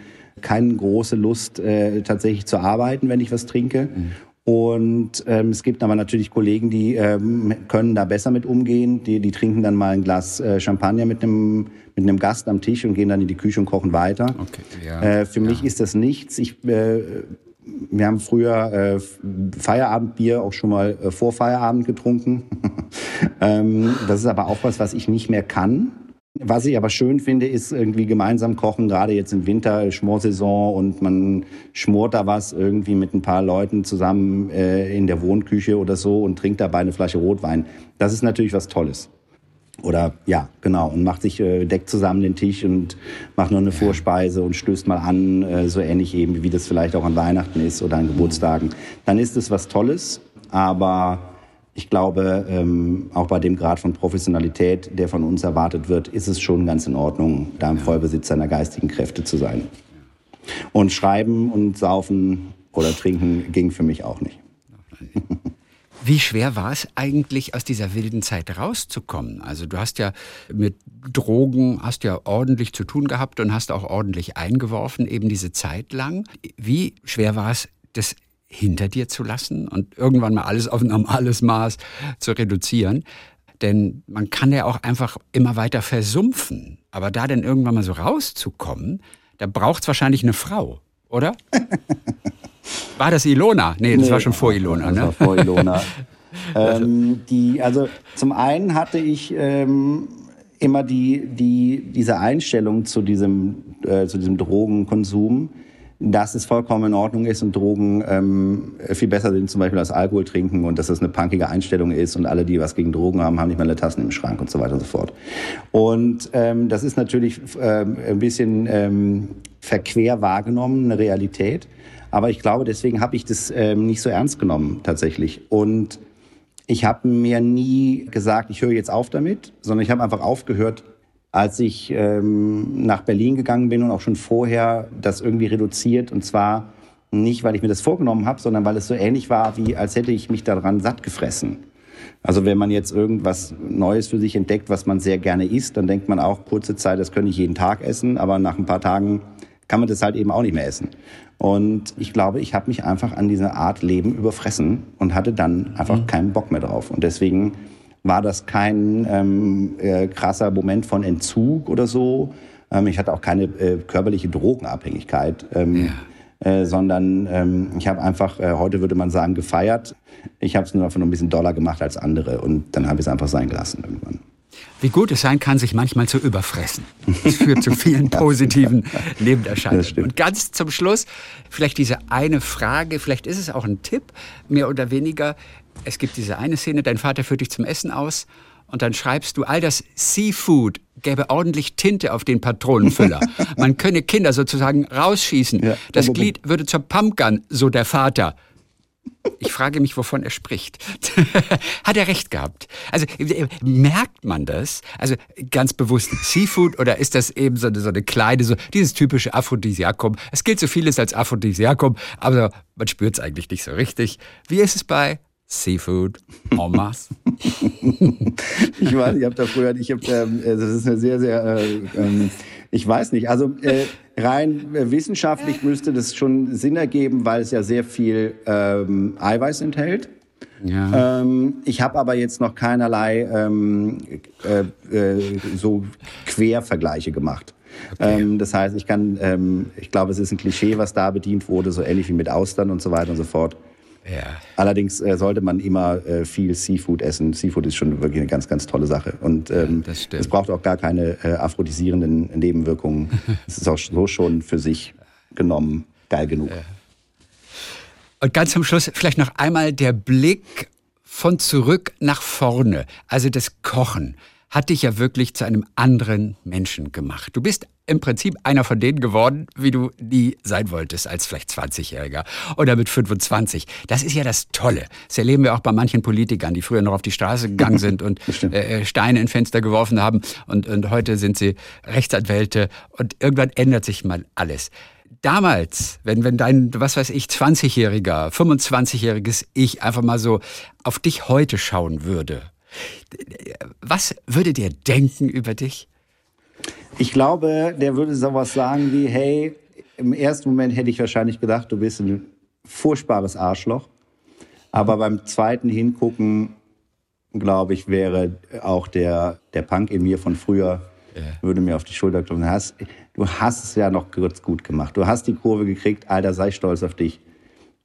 keine große Lust, äh, tatsächlich zu arbeiten, wenn ich was trinke. Mhm. Und ähm, es gibt aber natürlich Kollegen, die ähm, können da besser mit umgehen. Die, die trinken dann mal ein Glas äh, Champagner mit einem mit einem Gast am Tisch und gehen dann in die Küche und kochen weiter. Okay, ja, äh, für ja. mich ist das nichts. Ich, äh, wir haben früher äh, Feierabendbier auch schon mal äh, vor Feierabend getrunken. *laughs* ähm, das ist aber auch was, was ich nicht mehr kann. Was ich aber schön finde, ist irgendwie gemeinsam kochen, gerade jetzt im Winter, Schmorsaison und man schmort da was irgendwie mit ein paar Leuten zusammen äh, in der Wohnküche oder so und trinkt dabei eine Flasche Rotwein. Das ist natürlich was Tolles. Oder ja, genau, und macht sich, äh, deckt zusammen den Tisch und macht noch eine Vorspeise und stößt mal an, äh, so ähnlich eben, wie das vielleicht auch an Weihnachten ist oder an Geburtstagen. Dann ist es was Tolles, aber ich glaube, ähm, auch bei dem Grad von Professionalität, der von uns erwartet wird, ist es schon ganz in Ordnung, da im Vollbesitz seiner geistigen Kräfte zu sein. Und schreiben und saufen oder trinken ging für mich auch nicht. Wie schwer war es eigentlich, aus dieser wilden Zeit rauszukommen? Also du hast ja mit Drogen, hast ja ordentlich zu tun gehabt und hast auch ordentlich eingeworfen, eben diese Zeit lang. Wie schwer war es, das hinter dir zu lassen und irgendwann mal alles auf ein normales Maß zu reduzieren. Denn man kann ja auch einfach immer weiter versumpfen. Aber da dann irgendwann mal so rauszukommen, da braucht es wahrscheinlich eine Frau, oder? *laughs* War das Ilona? Nee, das nee, war schon vor Ilona. Das ne? war vor Ilona. *laughs* ähm, die, also zum einen hatte ich ähm, immer die, die, diese Einstellung zu diesem, äh, zu diesem Drogenkonsum, dass es vollkommen in Ordnung ist und Drogen ähm, viel besser sind, zum Beispiel als Alkohol trinken und dass das eine punkige Einstellung ist und alle, die was gegen Drogen haben, haben nicht mehr eine Tassen im Schrank und so weiter und so fort. Und ähm, das ist natürlich ähm, ein bisschen ähm, verquer wahrgenommen, eine Realität. Aber ich glaube, deswegen habe ich das ähm, nicht so ernst genommen tatsächlich. Und ich habe mir nie gesagt, ich höre jetzt auf damit, sondern ich habe einfach aufgehört, als ich ähm, nach Berlin gegangen bin und auch schon vorher das irgendwie reduziert. Und zwar nicht, weil ich mir das vorgenommen habe, sondern weil es so ähnlich war, wie als hätte ich mich daran satt gefressen. Also wenn man jetzt irgendwas Neues für sich entdeckt, was man sehr gerne isst, dann denkt man auch kurze Zeit, das könnte ich jeden Tag essen, aber nach ein paar Tagen kann man das halt eben auch nicht mehr essen. Und ich glaube, ich habe mich einfach an diese Art Leben überfressen und hatte dann einfach mhm. keinen Bock mehr drauf. Und deswegen war das kein ähm, äh, krasser Moment von Entzug oder so. Ähm, ich hatte auch keine äh, körperliche Drogenabhängigkeit. Ähm, ja. äh, sondern ähm, ich habe einfach, äh, heute würde man sagen, gefeiert. Ich habe es nur einfach nur ein bisschen doller gemacht als andere und dann habe ich es einfach sein gelassen irgendwann. Wie gut es sein kann, sich manchmal zu überfressen. Das führt zu vielen *laughs* positiven Nebenerscheinungen. Und ganz zum Schluss vielleicht diese eine Frage, vielleicht ist es auch ein Tipp, mehr oder weniger. Es gibt diese eine Szene, dein Vater führt dich zum Essen aus und dann schreibst du, all das Seafood gäbe ordentlich Tinte auf den Patronenfüller. *laughs* Man könne Kinder sozusagen rausschießen. Das Glied würde zur Pumpgun, so der Vater. Ich frage mich, wovon er spricht. *laughs* Hat er recht gehabt? Also merkt man das? Also ganz bewusst Seafood oder ist das eben so eine, so eine kleine, so dieses typische Aphrodisiakum? Es gilt so vieles als Aphrodisiakum, aber man spürt es eigentlich nicht so richtig. Wie ist es bei Seafood en masse. *laughs* ich weiß, ich habe da früher, ich habe, ähm, das ist eine sehr, sehr, äh, ähm, ich weiß nicht, also äh, rein äh, wissenschaftlich müsste das schon Sinn ergeben, weil es ja sehr viel ähm, Eiweiß enthält. Ja. Ähm, ich habe aber jetzt noch keinerlei ähm, äh, äh, so Quervergleiche gemacht. Okay. Ähm, das heißt, ich kann, ähm, ich glaube, es ist ein Klischee, was da bedient wurde, so ähnlich wie mit Austern und so weiter und so fort. Ja. Allerdings äh, sollte man immer äh, viel Seafood essen. Seafood ist schon wirklich eine ganz, ganz tolle Sache. Und ähm, ja, es braucht auch gar keine äh, aphrodisierenden Nebenwirkungen. *laughs* es ist auch so schon für sich genommen geil genug. Und ganz zum Schluss vielleicht noch einmal der Blick von zurück nach vorne, also das Kochen hat dich ja wirklich zu einem anderen Menschen gemacht. Du bist im Prinzip einer von denen geworden, wie du nie sein wolltest, als vielleicht 20-Jähriger oder mit 25. Das ist ja das Tolle. Das erleben wir auch bei manchen Politikern, die früher noch auf die Straße gegangen sind und *laughs* äh, äh, Steine in Fenster geworfen haben und, und heute sind sie Rechtsanwälte und irgendwann ändert sich mal alles. Damals, wenn, wenn dein, was weiß ich, 20-jähriger, 25-jähriges Ich einfach mal so auf dich heute schauen würde, was würde der denken über dich? Ich glaube, der würde sowas sagen wie, hey, im ersten Moment hätte ich wahrscheinlich gedacht, du bist ein furchtbares Arschloch. Aber beim zweiten Hingucken, glaube ich, wäre auch der, der Punk in mir von früher, ja. würde mir auf die Schulter klopfen. Du hast, du hast es ja noch kurz gut gemacht. Du hast die Kurve gekriegt. Alter, sei stolz auf dich.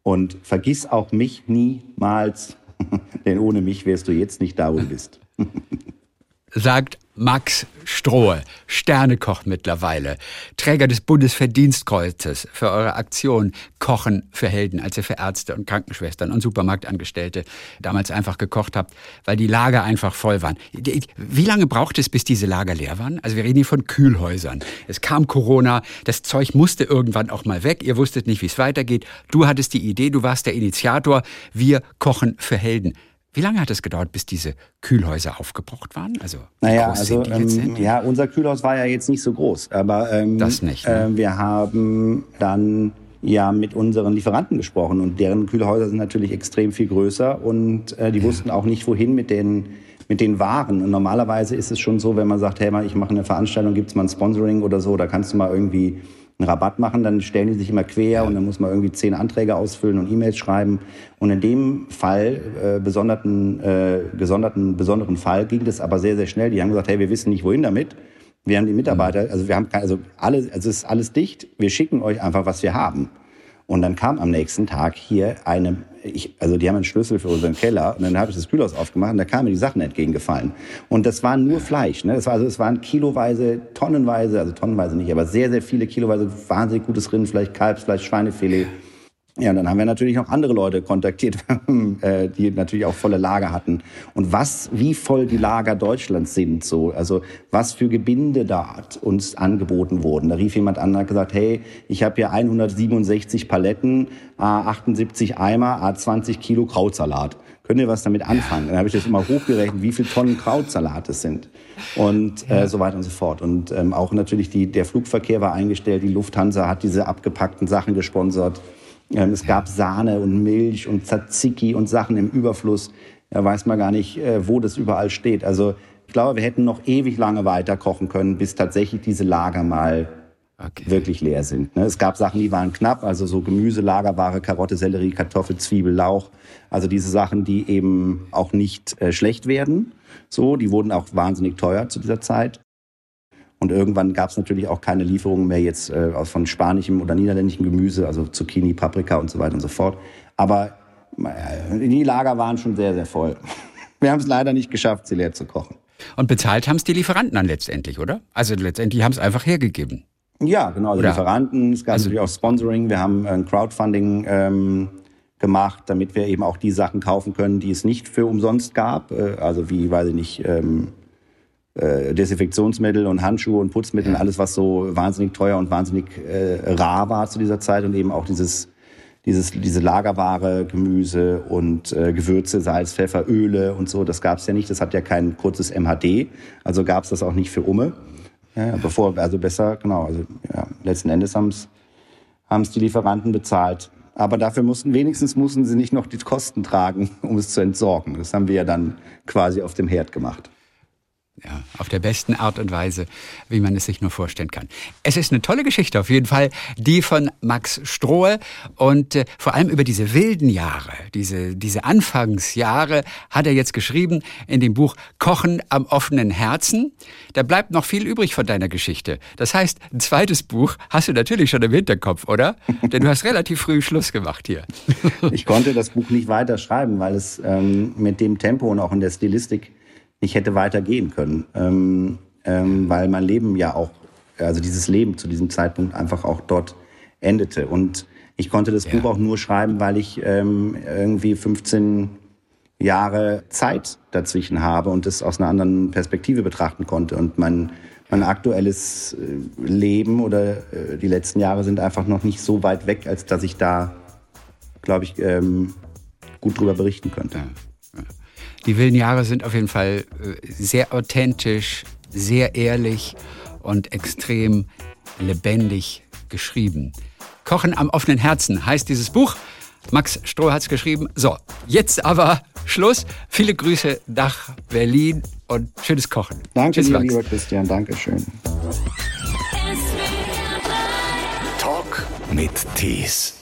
Und vergiss auch mich niemals, *laughs* denn ohne mich wärst du jetzt nicht da, wo du bist. Sagt Max Strohe, Sternekoch mittlerweile, Träger des Bundesverdienstkreuzes für eure Aktion Kochen für Helden, als ihr für Ärzte und Krankenschwestern und Supermarktangestellte damals einfach gekocht habt, weil die Lager einfach voll waren. Wie lange braucht es, bis diese Lager leer waren? Also wir reden hier von Kühlhäusern. Es kam Corona, das Zeug musste irgendwann auch mal weg, ihr wusstet nicht, wie es weitergeht. Du hattest die Idee, du warst der Initiator, wir kochen für Helden. Wie lange hat es gedauert, bis diese Kühlhäuser aufgebraucht waren? Also, naja, also ähm, ja, unser Kühlhaus war ja jetzt nicht so groß, aber ähm, das nicht. Ne? Äh, wir haben dann ja mit unseren Lieferanten gesprochen und deren Kühlhäuser sind natürlich extrem viel größer und äh, die ja. wussten auch nicht, wohin mit den mit den Waren. Und normalerweise ist es schon so, wenn man sagt, hey, mal, ich mache eine Veranstaltung, gibt's mal ein Sponsoring oder so, da kannst du mal irgendwie einen Rabatt machen, dann stellen die sich immer quer und dann muss man irgendwie zehn Anträge ausfüllen und E-Mails schreiben. Und in dem Fall, äh, besonderten, äh, gesonderten, besonderen Fall, ging das aber sehr, sehr schnell. Die haben gesagt, hey, wir wissen nicht, wohin damit. Wir haben die Mitarbeiter, also wir haben also alles, also es ist alles dicht. Wir schicken euch einfach, was wir haben. Und dann kam am nächsten Tag hier eine, ich, also die haben einen Schlüssel für unseren Keller und dann habe ich das Kühlhaus aufgemacht und da kamen mir die Sachen entgegengefallen. Und das war nur Fleisch. Ne? Das war, also es waren kiloweise, tonnenweise, also tonnenweise nicht, aber sehr, sehr viele kiloweise wahnsinnig gutes Rindfleisch, Kalbsfleisch, Schweinefilet. Ja, und dann haben wir natürlich noch andere Leute kontaktiert, *laughs* äh, die natürlich auch volle Lager hatten. Und was, wie voll die Lager Deutschlands sind, so, also was für Gebinde da uns angeboten wurden. Da rief jemand an und hat gesagt, hey, ich habe hier 167 Paletten, A78 Eimer, A20 Kilo Krautsalat. Könnt ihr was damit anfangen? Dann habe ich das immer hochgerechnet, wie viele Tonnen Krautsalat es sind und äh, so weiter und so fort. Und ähm, auch natürlich die, der Flugverkehr war eingestellt, die Lufthansa hat diese abgepackten Sachen gesponsert. Ähm, es gab Sahne und Milch und Tzatziki und Sachen im Überfluss. Da weiß man gar nicht, äh, wo das überall steht. Also ich glaube, wir hätten noch ewig lange weiter kochen können, bis tatsächlich diese Lager mal okay. wirklich leer sind. Ne? Es gab Sachen, die waren knapp, also so Gemüse, Lagerware, Karotte, Sellerie, Kartoffel, Zwiebel, Lauch. Also diese Sachen, die eben auch nicht äh, schlecht werden. So, die wurden auch wahnsinnig teuer zu dieser Zeit. Und irgendwann gab es natürlich auch keine Lieferungen mehr jetzt äh, von spanischem oder niederländischem Gemüse, also Zucchini, Paprika und so weiter und so fort. Aber äh, die Lager waren schon sehr, sehr voll. *laughs* Wir haben es leider nicht geschafft, sie leer zu kochen. Und bezahlt haben es die Lieferanten dann letztendlich, oder? Also letztendlich haben es einfach hergegeben. Ja, genau. Also Lieferanten, es gab also, natürlich auch Sponsoring. Wir haben ein Crowdfunding ähm, gemacht, damit wir eben auch die Sachen kaufen können, die es nicht für umsonst gab. Äh, also wie, weiß ich nicht, ähm, äh, Desinfektionsmittel und Handschuhe und Putzmittel, ja. alles was so wahnsinnig teuer und wahnsinnig äh, rar war zu dieser Zeit und eben auch dieses dieses, diese Lagerware, Gemüse und äh, Gewürze, Salz, Pfeffer, Öle und so, das gab es ja nicht. Das hat ja kein kurzes MHD, also gab es das auch nicht für Umme. Ja, bevor, also besser, genau, also ja, letzten Endes haben es die Lieferanten bezahlt. Aber dafür mussten, wenigstens mussten sie nicht noch die Kosten tragen, *laughs* um es zu entsorgen. Das haben wir ja dann quasi auf dem Herd gemacht. Ja, auf der besten Art und Weise, wie man es sich nur vorstellen kann. Es ist eine tolle Geschichte auf jeden Fall, die von Max Strohe und äh, vor allem über diese wilden Jahre, diese, diese Anfangsjahre hat er jetzt geschrieben in dem Buch Kochen am offenen Herzen. Da bleibt noch viel übrig von deiner Geschichte. Das heißt, ein zweites Buch hast du natürlich schon im Hinterkopf, oder? *laughs* Denn du hast relativ früh Schluss gemacht hier. Ich konnte das Buch nicht weiter schreiben, weil es ähm, mit dem Tempo und auch in der Stilistik nicht hätte weitergehen können. Ähm, ähm, weil mein Leben ja auch, also dieses Leben zu diesem Zeitpunkt einfach auch dort endete. Und ich konnte das ja. Buch auch nur schreiben, weil ich ähm, irgendwie 15 Jahre Zeit dazwischen habe und das aus einer anderen Perspektive betrachten konnte. Und mein, mein aktuelles äh, Leben oder äh, die letzten Jahre sind einfach noch nicht so weit weg, als dass ich da, glaube ich, ähm, gut drüber berichten könnte. Ja. Die wilden Jahre sind auf jeden Fall äh, sehr authentisch, sehr ehrlich und extrem lebendig geschrieben. Kochen am offenen Herzen heißt dieses Buch. Max Stroh hat es geschrieben. So, jetzt aber Schluss. Viele Grüße nach Berlin und schönes Kochen. Danke, dir, lieber Christian. Dankeschön. Talk mit Tees.